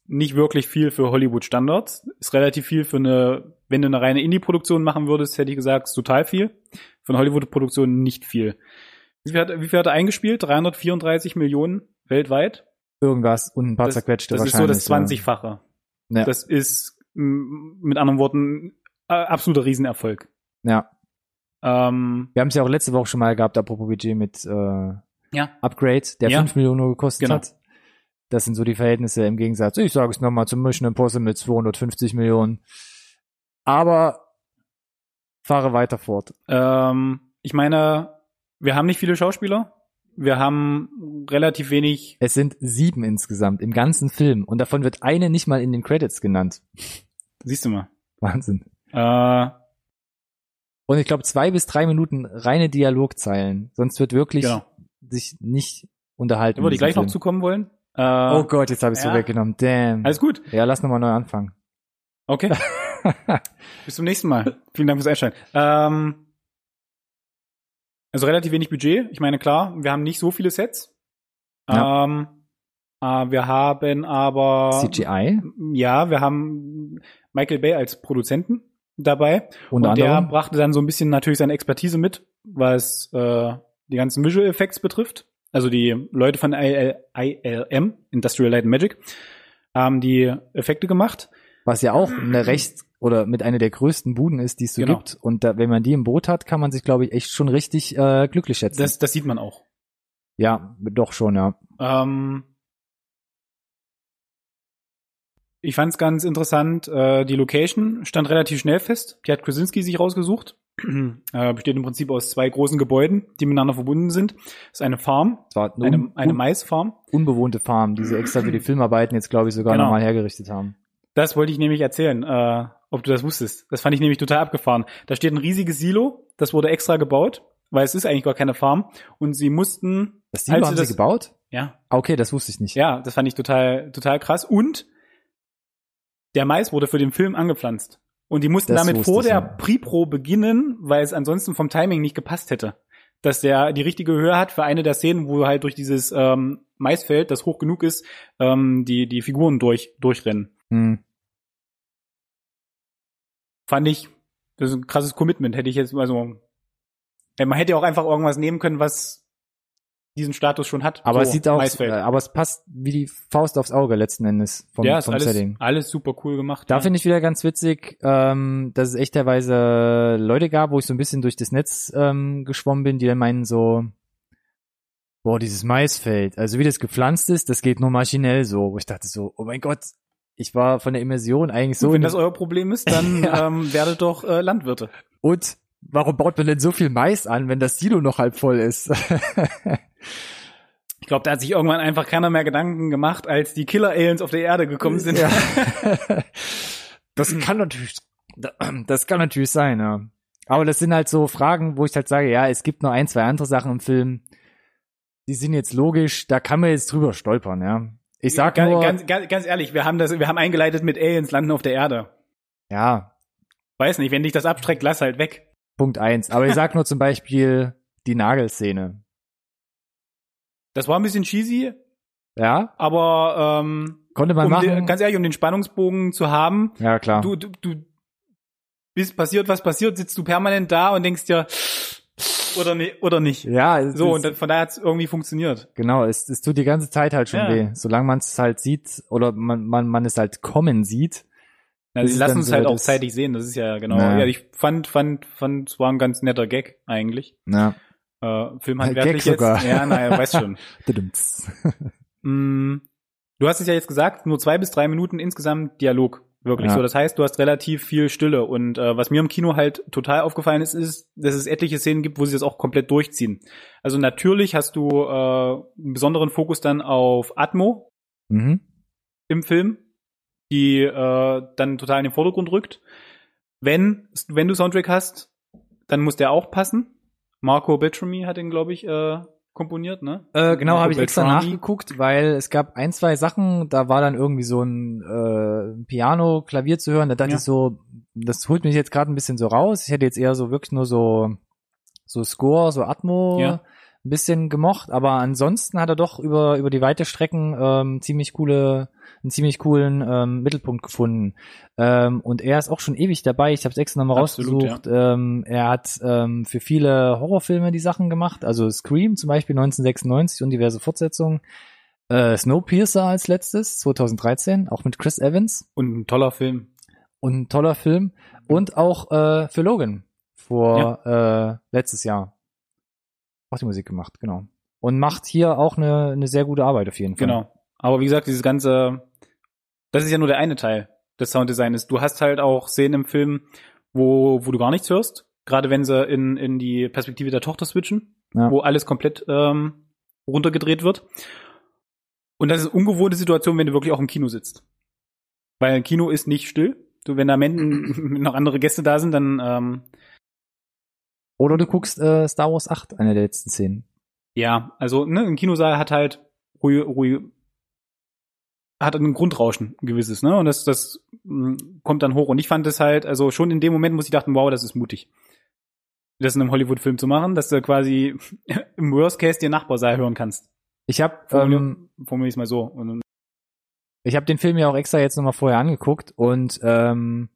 nicht wirklich viel für Hollywood-Standards. Ist relativ viel für eine, wenn du eine reine Indie-Produktion machen würdest, hätte ich gesagt, ist total viel. Für eine Hollywood-Produktion nicht viel. Wie viel, hat, wie viel hat er eingespielt? 334 Millionen weltweit. Irgendwas und ein paar Das, zerquetschte das ist so das wahrscheinlich, 20-fache. Ja. Das ist mit anderen Worten absoluter Riesenerfolg. Ja. Ähm, Wir haben es ja auch letzte Woche schon mal gehabt, apropos Budget mit äh, ja. Upgrade, der Ja. 5 Millionen nur gekostet Genau. hat. Das sind so die Verhältnisse im Gegensatz. Ich sage es nochmal zum Mission Impossible mit 250 Millionen. Aber fahre weiter fort. Ähm, ich meine, wir haben nicht viele Schauspieler. Wir haben relativ wenig. Es sind sieben insgesamt im ganzen Film und davon wird eine nicht mal in den Credits genannt. Siehst du mal. Wahnsinn. Äh, Und ich glaube zwei bis drei Minuten reine Dialogzeilen. Sonst wird wirklich genau. sich nicht unterhalten. Würde ich gleich noch Film. zukommen wollen. Äh, Oh Gott, jetzt habe ich so ja. weggenommen. Damn. Alles gut. ja, lass nochmal neu anfangen. Okay. Bis zum nächsten Mal. Vielen Dank fürs Einschalten. Ähm, also relativ wenig Budget. Ich meine, klar, wir haben nicht so viele Sets. Ja. Ähm, äh, wir haben aber CGI ja, wir haben Michael Bay als Produzenten dabei. unter und der anderem. brachte dann so ein bisschen natürlich seine Expertise mit, was äh, die ganzen Visual Effects betrifft. Also die Leute von IL, ILM, Industrial Light and Magic, haben die Effekte gemacht. Was ja auch eine recht oder mit einer der größten Buden ist, die es so Genau. gibt. Und da, wenn man die im Boot hat, kann man sich, glaube ich, echt schon richtig äh, glücklich schätzen. Das, das sieht man auch. ja, doch schon, ja. Ähm, ich fand es ganz interessant. Äh, die Location stand relativ schnell fest. Die hat Krasinski sich rausgesucht. äh, besteht im Prinzip aus zwei großen Gebäuden, die miteinander verbunden sind. Das ist eine Farm, eine, eine, eine Maisfarm. unbewohnte Farm, die sie extra für die Filmarbeiten jetzt, glaube ich, sogar Genau. nochmal hergerichtet haben. Das wollte ich nämlich erzählen, äh, ob du das wusstest. Das fand ich nämlich total abgefahren. Da steht ein riesiges Silo, das wurde extra gebaut, weil es ist eigentlich gar keine Farm. Und sie mussten, Das Silo haben sie sie das- gebaut? ja, Ah, Okay, das wusste ich nicht. ja, das fand ich total, total krass. Und der Mais wurde für den Film angepflanzt. Und die mussten Das damit vor der. Pre-Pro beginnen, weil es ansonsten vom Timing nicht gepasst hätte. Dass der die richtige Höhe hat für eine der Szenen, wo halt durch dieses ähm, Maisfeld, das hoch genug ist, ähm, die, die Figuren durch, durchrennen. Hm. Fand ich, das ist ein krasses Commitment, hätte ich jetzt, also, ja, man hätte ja auch einfach irgendwas nehmen können, was diesen Status schon hat. Aber So, es sieht auch, Maisfeld. äh, aber es passt wie die Faust aufs Auge letzten Endes vom, ja, ist vom alles, Setting. alles super cool gemacht. Da ja. finde ich wieder ganz witzig, ähm, dass es echterweise Leute gab, wo ich so ein bisschen durch das Netz ähm, geschwommen bin, die dann meinen so, boah, dieses Maisfeld, also wie das gepflanzt ist, das geht nur maschinell so. Wo ich dachte so, oh mein Gott, ich war von der Immersion eigentlich so. So, wenn das euer Problem ist, dann ähm, werdet doch äh, Landwirte. Und warum baut man denn so viel Mais an, wenn das Silo noch halb voll ist? Ich glaube, da hat sich irgendwann einfach keiner mehr Gedanken gemacht, als die Killer-Aliens auf der Erde gekommen sind. Ja. das kann natürlich, das kann natürlich sein, ja. Aber das sind halt so Fragen, wo ich halt sage, ja, es gibt noch ein, zwei andere Sachen im Film, die sind jetzt logisch, da kann man jetzt drüber stolpern, ja. Ich sag Ga- nur, ganz, ganz, ganz ehrlich, wir haben das, wir haben eingeleitet mit Aliens landen auf der Erde. ja, Weiß nicht, wenn dich das abstreckt, lass halt weg. Punkt eins. Aber ich sag nur zum Beispiel die Nagelszene. Das war ein bisschen cheesy, Ja, aber ähm, konnte man um machen. den, ganz ehrlich, um den Spannungsbogen zu haben, ja, klar. du, du, du bis passiert, was passiert, sitzt du permanent da und denkst dir, oder, ne, oder nicht. Ja, So, ist- und von daher hat es irgendwie funktioniert. Genau, es, es tut die ganze Zeit halt schon Ja. weh. Solange man es halt sieht oder man, man, man es halt kommen sieht. Also Bis sie es lassen so halt auch zeitig sehen, das ist ja genau. Naja. Ja, ich fand, fand, fand, es war ein ganz netter Gag eigentlich. Ja. Äh, Film Gag handwerklich jetzt. sogar. Ja, naja, weiß schon. Mm, Du hast es ja jetzt gesagt, nur zwei bis drei Minuten insgesamt Dialog. Wirklich Ja. so. Das heißt, du hast relativ viel Stille. Und äh, was mir im Kino halt total aufgefallen ist, ist, dass es etliche Szenen gibt, wo sie das auch komplett durchziehen. Also natürlich hast du äh, einen besonderen Fokus dann auf Atmo Mhm. im Film, die äh, dann total in den Vordergrund rückt. Wenn, wenn du Soundtrack hast, dann muss der auch passen. Marco Beltrami hat den, glaube ich, äh, komponiert, ne? Äh, genau, habe ich extra nachgeguckt, weil es gab ein, zwei Sachen, da war dann irgendwie so ein äh, Piano, Klavier zu hören, da dachte Ja. ich so, das holt mich jetzt gerade ein bisschen so raus. Ich hätte jetzt eher so wirklich nur so so Score, so Atmo Ja. Ein bisschen gemocht, aber ansonsten hat er doch über über die weite Strecken ähm, ziemlich coole einen ziemlich coolen ähm, Mittelpunkt gefunden. Ähm, und er ist auch schon ewig dabei. Ich habe es extra nochmal rausgesucht. Ähm, er hat ähm, für viele Horrorfilme die Sachen gemacht, also Scream zum Beispiel 1996 und diverse Fortsetzungen. Äh, Snowpiercer als letztes, 2013, auch mit Chris Evans Und ein toller Film. und ein toller Film. Und auch äh, für Logan vor äh, letztes Jahr auch die Musik gemacht, genau. Und macht hier auch eine, eine sehr gute Arbeit auf jeden Fall. Genau. Aber wie gesagt, dieses ganze, das ist ja nur der eine Teil des Sounddesigns. Du hast halt auch Szenen im Film, wo, wo du gar nichts hörst. Gerade wenn sie in, in die Perspektive der Tochter switchen, Ja. wo alles komplett ähm, runtergedreht wird. Und das ist eine ungewohnte Situation, wenn du wirklich auch im Kino sitzt. Weil ein Kino ist nicht still. Du, wenn da Men noch andere Gäste da sind, dann ähm, Oder du guckst äh, Star Wars 8, eine der letzten Szenen. Ja, also ne, ein Kinosaal hat halt ruhig, ruhig hat ein Grundrauschen ein gewisses, ne? Und das, das mh, kommt dann hoch. Und ich fand es halt, also schon in dem Moment muss ich dachten, wow, das ist mutig. Das in einem Hollywood-Film zu machen, dass du quasi im Worst Case den Nachbarsaal hören kannst. Ich habe ähm, formulier ich's mal so. Und, ich habe den Film ja auch extra jetzt nochmal vorher angeguckt und ähm,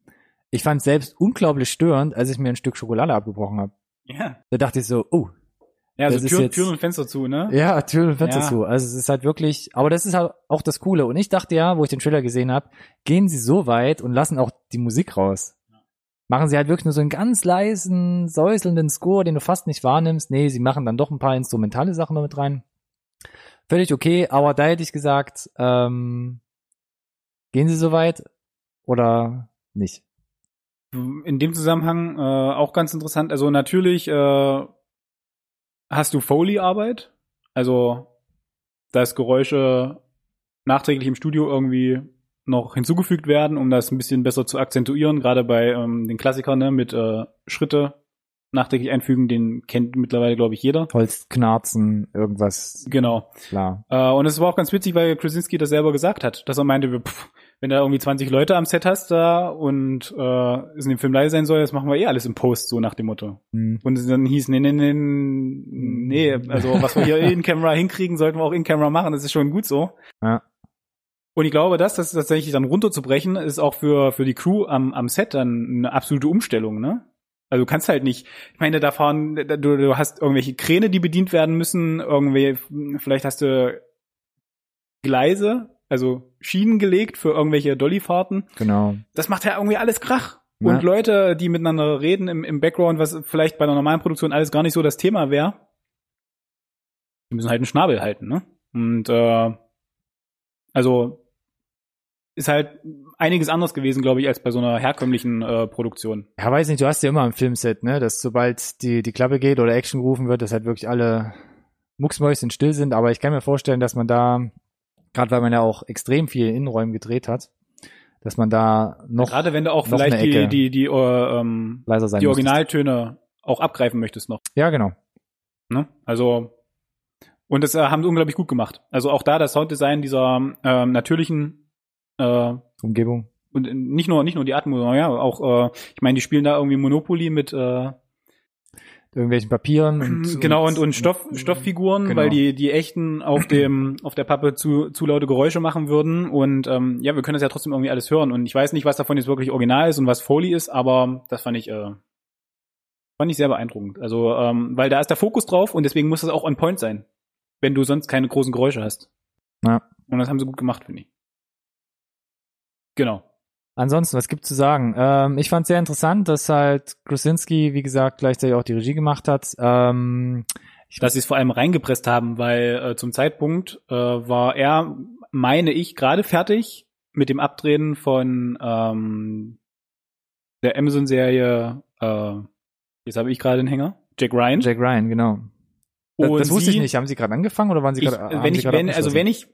ich fand selbst unglaublich störend, als ich mir ein Stück Schokolade abgebrochen habe. Ja. Da dachte ich so, oh, Ja, also Türen, jetzt- Türen und Fenster zu, ne? Ja, Türen und Fenster Ja. zu. Also es ist halt wirklich, aber das ist halt auch das Coole. Und ich dachte ja, wo ich den Trailer gesehen habe, gehen sie so weit und lassen auch die Musik raus. Machen sie halt wirklich nur so einen ganz leisen, säuselnden Score, den du fast nicht wahrnimmst. Nee, sie machen dann doch ein paar instrumentale Sachen damit rein. Völlig okay, aber da hätte ich gesagt, ähm, gehen sie so weit oder nicht? In dem Zusammenhang äh, auch ganz interessant. Also natürlich äh, hast du Foley-Arbeit, also dass Geräusche nachträglich im Studio irgendwie noch hinzugefügt werden, um das ein bisschen besser zu akzentuieren. Gerade bei ähm, den Klassikern ne, mit äh, Schritte nachträglich einfügen, den kennt mittlerweile glaube ich jeder. Holzknarzen, irgendwas, Genau. klar. Äh, und es war auch ganz witzig, weil Krasinski das selber gesagt hat, dass er meinte, pff, wenn du da irgendwie 20 Leute am Set hast da und äh, es in dem Film leise sein soll, das machen wir eh alles im Post, so nach dem Motto. Hm. Und dann hieß, nee, nee, nee, nee, also was wir hier in-Camera hinkriegen, sollten wir auch in-Camera machen, das ist schon gut so. Ja. Und ich glaube, das, das tatsächlich dann runterzubrechen, ist auch für, für die Crew am, am Set dann eine absolute Umstellung, ne? Also du kannst halt nicht, ich meine, da fahren, du, du hast irgendwelche Kräne, die bedient werden müssen, irgendwie, vielleicht hast du Gleise, also Schienen gelegt für irgendwelche Dollyfahrten. Genau. Das macht ja irgendwie alles Krach. Ja. Und Leute, die miteinander reden im, im Background, was vielleicht bei einer normalen Produktion alles gar nicht so das Thema wäre, die müssen halt einen Schnabel halten, ne? Und äh, also ist halt einiges anders gewesen, glaube ich, als bei so einer herkömmlichen äh, Produktion. Ja, weiß nicht, du hast ja immer am Filmset, ne, dass sobald die, die Klappe geht oder Action gerufen wird, dass halt wirklich alle mucksmäuschen still sind, aber ich kann mir vorstellen, dass man da, gerade weil man ja auch extrem viel in Innenräumen gedreht hat, dass man da noch Gerade wenn du auch vielleicht die, die, die, äh, ähm, leiser sein die müsstest. Originaltöne auch abgreifen möchtest noch. Ja, genau. Ne? Also und das äh, haben sie unglaublich gut gemacht. Also auch da das Sounddesign dieser ähm, natürlichen äh, Umgebung. und nicht nur nicht nur die Atmo, sondern ja auch äh, ich meine, die spielen da irgendwie Monopoly mit äh, Irgendwelchen Papieren. Und, genau und und Stoff Stofffiguren, Genau. weil die die echten auf dem auf der Pappe zu zu laute Geräusche machen würden und ähm, ja, wir können das ja trotzdem irgendwie alles hören und ich weiß nicht, was davon jetzt wirklich original ist und was Foley ist, aber das fand ich äh, Fand ich sehr beeindruckend. Also, ähm, weil da ist der Fokus drauf und deswegen muss das auch on point sein, wenn du sonst keine großen Geräusche hast. Ja. Und das haben sie gut gemacht, finde ich. Genau. Ansonsten, was gibt's zu sagen? Ähm, ich fand sehr interessant, dass halt Krasinski, wie gesagt, gleichzeitig auch die Regie gemacht hat. Ähm, Dass sie es vor allem reingepresst haben, weil äh, zum Zeitpunkt äh, war er, meine ich, gerade fertig mit dem Abdrehen von ähm, der Amazon-Serie, äh, jetzt habe ich gerade den Hänger, Jack Ryan. Jack Ryan, genau. Das, das wusste ich sie- nicht. Haben Sie gerade angefangen oder waren Sie ich, gerade? wenn ich, wenn, also wenn ich,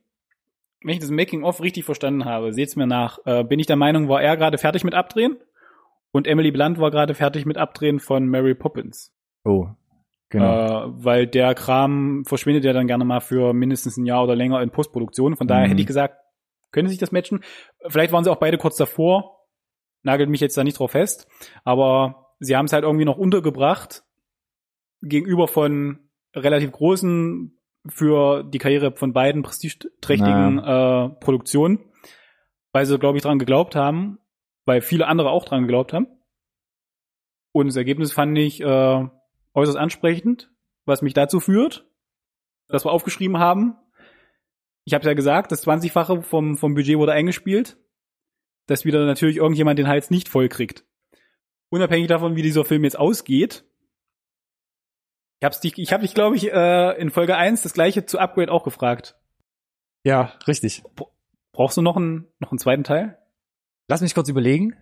wenn ich das Making of richtig verstanden habe, seht's mir nach, äh, bin ich der Meinung, war er gerade fertig mit Abdrehen und Emily Blunt war gerade fertig mit Abdrehen von Mary Poppins. Oh, genau. Äh, weil der Kram verschwindet ja dann gerne mal für mindestens ein Jahr oder länger in Postproduktion. Von daher Mhm. hätte ich gesagt, können sie sich das matchen. Vielleicht waren sie auch beide kurz davor. Nagelt mich jetzt da nicht drauf fest. Aber sie haben es halt irgendwie noch untergebracht gegenüber von relativ großen für die Karriere von beiden prestigeträchtigen äh, Produktionen, weil sie, glaube ich, dran geglaubt haben, weil viele andere auch dran geglaubt haben. Und das Ergebnis fand ich äh, äußerst ansprechend, was mich dazu führt, dass wir aufgeschrieben haben. Ich habe ja gesagt, das 20-fache vom, vom Budget wurde eingespielt, dass wieder natürlich irgendjemand den Hals nicht voll kriegt. Unabhängig davon, wie dieser Film jetzt ausgeht. Ich habe dich, ich hab dich glaube ich, äh, in Folge 1 das gleiche zu Upgrade auch gefragt. ja, richtig. Brauchst du noch einen, noch einen zweiten Teil? Lass mich kurz überlegen.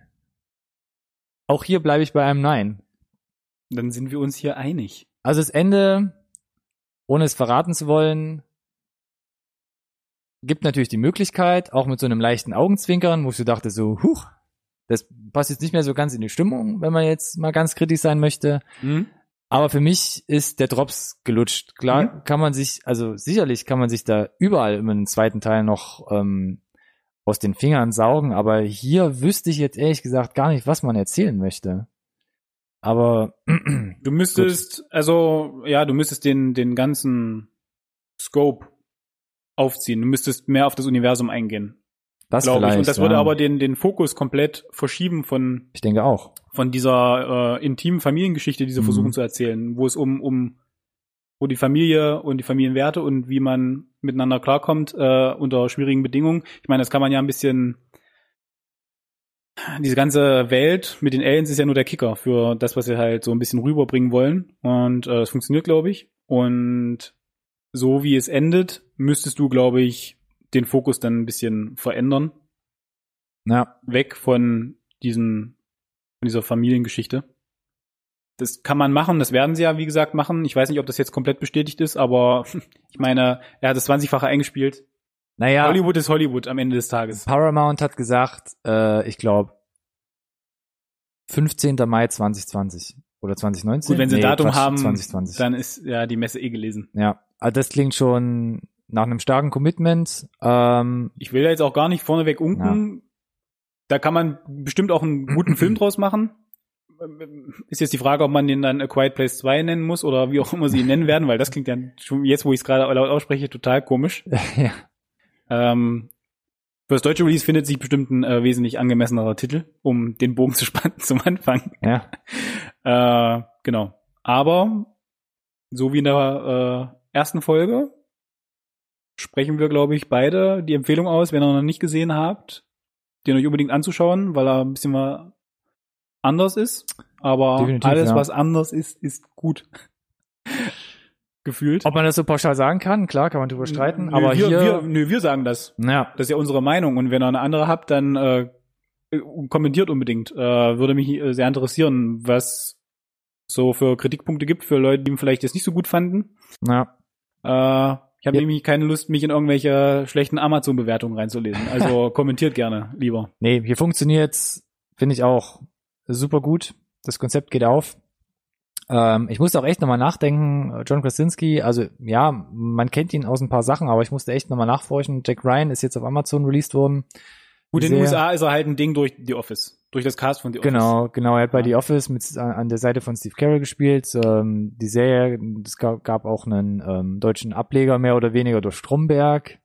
Auch hier bleibe ich bei einem Nein. Dann sind wir uns hier einig. Also das Ende, ohne es verraten zu wollen, gibt natürlich die Möglichkeit, auch mit so einem leichten Augenzwinkern, wo ich so dachte, so, huch, das passt jetzt nicht mehr so ganz in die Stimmung, wenn man jetzt mal ganz kritisch sein möchte. Hm? Aber für mich ist der Drops gelutscht. Klar Mhm. kann man sich, also sicherlich kann man sich da überall immer einen zweiten Teil noch ähm, aus den Fingern saugen, aber hier wüsste ich jetzt ehrlich gesagt gar nicht, was man erzählen möchte. Aber Du müsstest, also ja, du müsstest den, den ganzen Scope aufziehen. Du müsstest mehr auf das Universum eingehen, das glaube ich. Und das ja. würde aber den, den Fokus komplett verschieben von, ich denke auch. von dieser äh, intimen Familiengeschichte, die sie Mhm. versuchen zu erzählen, wo es um, um wo die Familie und die Familienwerte und wie man miteinander klarkommt äh, unter schwierigen Bedingungen. Ich meine, das kann man ja ein bisschen diese ganze Welt mit den Aliens ist ja nur der Kicker für das, was sie halt so ein bisschen rüberbringen wollen. Und äh, es funktioniert, glaube ich. Und so wie es endet, müsstest du, glaube ich, den Fokus dann ein bisschen verändern. Ja, Weg von diesem, von dieser Familiengeschichte. Das kann man machen, das werden sie ja, wie gesagt, machen. Ich weiß nicht, ob das jetzt komplett bestätigt ist, aber ich meine, er hat das 20-fache eingespielt. naja, Hollywood ist Hollywood am Ende des Tages. Paramount hat gesagt, äh, ich glaube, 15. Mai 2020 oder 2019. Gut, wenn sie ein Nee, Datum Quatsch, haben, 2020. dann ist ja die Messe eh gelesen. Ja, also das klingt schon nach einem starken Commitment. Ähm, Ich will da jetzt auch gar nicht vorneweg unken. Da kann man bestimmt auch einen guten Film draus machen. Ist jetzt die Frage, ob man den dann A Quiet Place 2 nennen muss oder wie auch immer sie ihn nennen werden, weil das klingt ja schon jetzt, wo ich es gerade laut ausspreche, total komisch. ja. Ähm, für das deutsche Release findet sich bestimmt ein äh, wesentlich angemessenerer Titel, um den Bogen zu spannen zum Anfang. ja, Äh, genau. Aber so wie in der äh, ersten Folge sprechen wir, glaube ich, beide die Empfehlung aus, wenn ihr noch nicht gesehen habt, den euch unbedingt anzuschauen, weil er ein bisschen mal anders ist. Aber Definitiv, alles, ja. was anders ist, ist gut. Gefühlt. Ob man das so pauschal sagen kann, klar, kann man drüber streiten. Nö, aber wir, hier, wir, nö, wir sagen das. ja, Das ist ja unsere Meinung. Und wenn ihr eine andere habt, dann äh, kommentiert unbedingt. Äh, würde mich äh, sehr interessieren, was so für Kritikpunkte gibt für Leute, die ihn vielleicht jetzt nicht so gut fanden. ja, Äh, ich habe Ja. nämlich keine Lust, mich in irgendwelche schlechten Amazon-Bewertungen reinzulesen. Also kommentiert gerne, lieber. nee, hier funktioniert's, finde ich auch super gut. Das Konzept geht auf. Ähm, ich musste auch echt nochmal nachdenken, John Krasinski, also ja, man kennt ihn aus ein paar Sachen, aber ich musste echt nochmal nachforschen. Jack Ryan ist jetzt auf Amazon released worden. Gut, in den USA ist er halt ein Ding durch The Office. Durch das Cast von The Office. Genau, genau. Er hat bei Ja. The Office mit an- an der Seite von Steve Carell gespielt. Ähm, die Serie, es gab, gab auch einen ähm, deutschen Ableger mehr oder weniger durch Stromberg,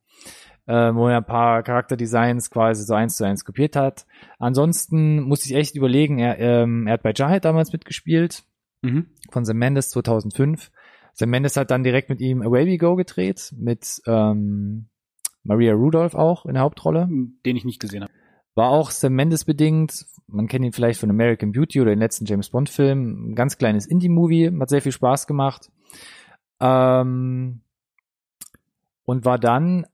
äh, wo er ein paar Charakterdesigns quasi so eins zu eins kopiert hat. Ansonsten muss ich echt überlegen, er, ähm, er hat bei Jarhead damals mitgespielt. Mhm. von Sam Mendes 2005. Sam Mendes hat dann direkt mit ihm Away We Go gedreht, mit ähm, Maria Rudolph auch in der Hauptrolle. Den ich nicht gesehen habe. War auch Sam Mendes bedingt. Man kennt ihn vielleicht von American Beauty oder den letzten James Bond Film. Ein ganz kleines Indie-Movie, hat sehr viel Spaß gemacht. Ähm, und war dann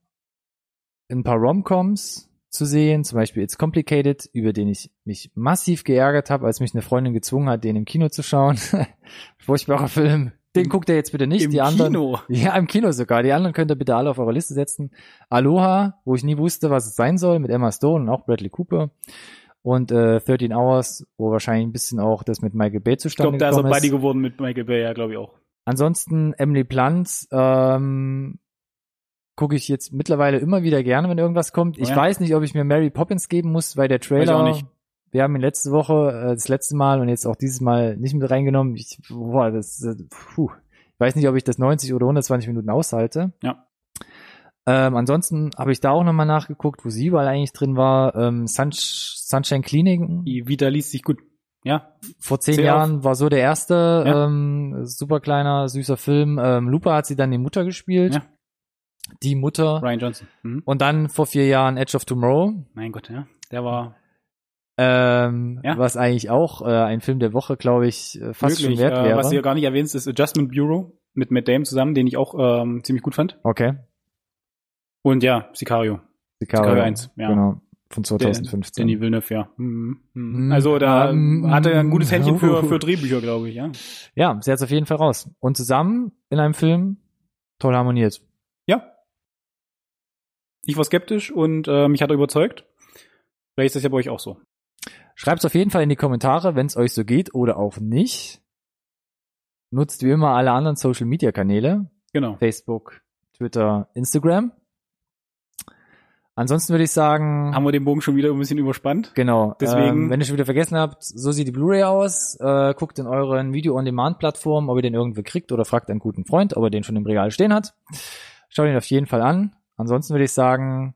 in ein paar Romcoms zu sehen, zum Beispiel It's Complicated, über den ich mich massiv geärgert habe, als mich eine Freundin gezwungen hat, den im Kino zu schauen. Furchtbarer Film. Den guckt ihr jetzt bitte nicht. Im die anderen, Kino. ja, im Kino sogar. Die anderen könnt ihr bitte alle auf eure Liste setzen. Aloha, wo ich nie wusste, was es sein soll, mit Emma Stone und auch Bradley Cooper. Und äh, 13 Hours, wo wahrscheinlich ein bisschen auch das mit Michael Bay Ich zustande glaube, da ist er ist. geworden mit Michael Bay, ja, glaube ich auch. Ansonsten Emily Blunt ähm, gucke ich jetzt mittlerweile immer wieder gerne, wenn irgendwas kommt. Ich Oh ja. weiß nicht, ob ich mir Mary Poppins geben muss, weil der Trailer. Wir haben ihn letzte Woche, äh, das letzte Mal und jetzt auch dieses Mal nicht mit reingenommen. Ich, boah, das, äh, puh. Ich weiß nicht, ob ich das 90 oder 120 Minuten aushalte. Ja. Ähm, ansonsten habe ich da auch nochmal nachgeguckt, wo sie überall eigentlich drin war. Ähm, Sunsh Sunshine Cleaning Die Vita liest sich gut. Ja, vor zehn Sehr Jahren war so der erste Ja. ähm, super kleiner, süßer Film. Ähm, Lupa hat sie dann die Mutter gespielt. Ja. Die Mutter. Ryan Johnson. Mhm. Und dann vor vier Jahren Edge of Tomorrow. Mein Gott, ja. Der war Ähm, Ja. Was eigentlich auch äh, ein Film der Woche, glaube ich, äh, fast möglich. schon wert Äh, wäre. was du ja gar nicht erwähnst, ist Adjustment Bureau mit Matt Damon zusammen, den ich auch ähm, ziemlich gut fand. okay. Und ja, Sicario. Sicario, Sicario 1, ja. Genau. Von Der- 2015. Denis Villeneuve, ja. Mhm. Mhm. Mhm. Also da Ähm, hatte er ein gutes Händchen für, für Drehbücher, glaube ich, ja. ja, sie hat auf jeden Fall raus. Und zusammen in einem Film toll harmoniert. Ja. Ich war skeptisch und äh, mich hat er überzeugt. Vielleicht ist das ja bei euch auch so. Schreibt's auf jeden Fall in die Kommentare, wenn es euch so geht oder auch nicht. Nutzt wie immer alle anderen Social Media Kanäle. Genau. Facebook, Twitter, Instagram. Ansonsten würde ich sagen, Haben wir den Bogen schon wieder ein bisschen überspannt? genau. deswegen- ähm, wenn ihr schon wieder vergessen habt, so sieht die Blu-ray aus. Äh, guckt in euren Video-on-Demand-Plattformen, ob ihr den irgendwo kriegt oder fragt einen guten Freund, ob er den schon im Regal stehen hat. Schaut ihn auf jeden Fall an. Ansonsten würde ich sagen,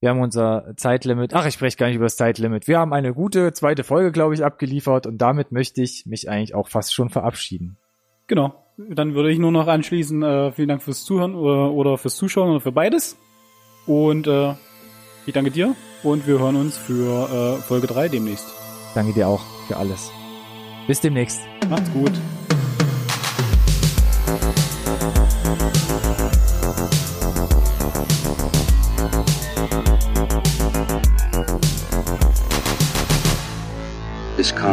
wir haben unser Zeitlimit. Ach, ich spreche gar nicht über das Zeitlimit. Wir haben eine gute zweite Folge, glaube ich, abgeliefert und damit möchte ich mich eigentlich auch fast schon verabschieden. Genau. Dann würde ich nur noch anschließen, äh, vielen Dank fürs Zuhören oder, oder fürs Zuschauen oder für beides. Und äh, ich danke dir und wir hören uns für äh, Folge 3 demnächst. Danke dir auch für alles. Bis demnächst. Macht's gut.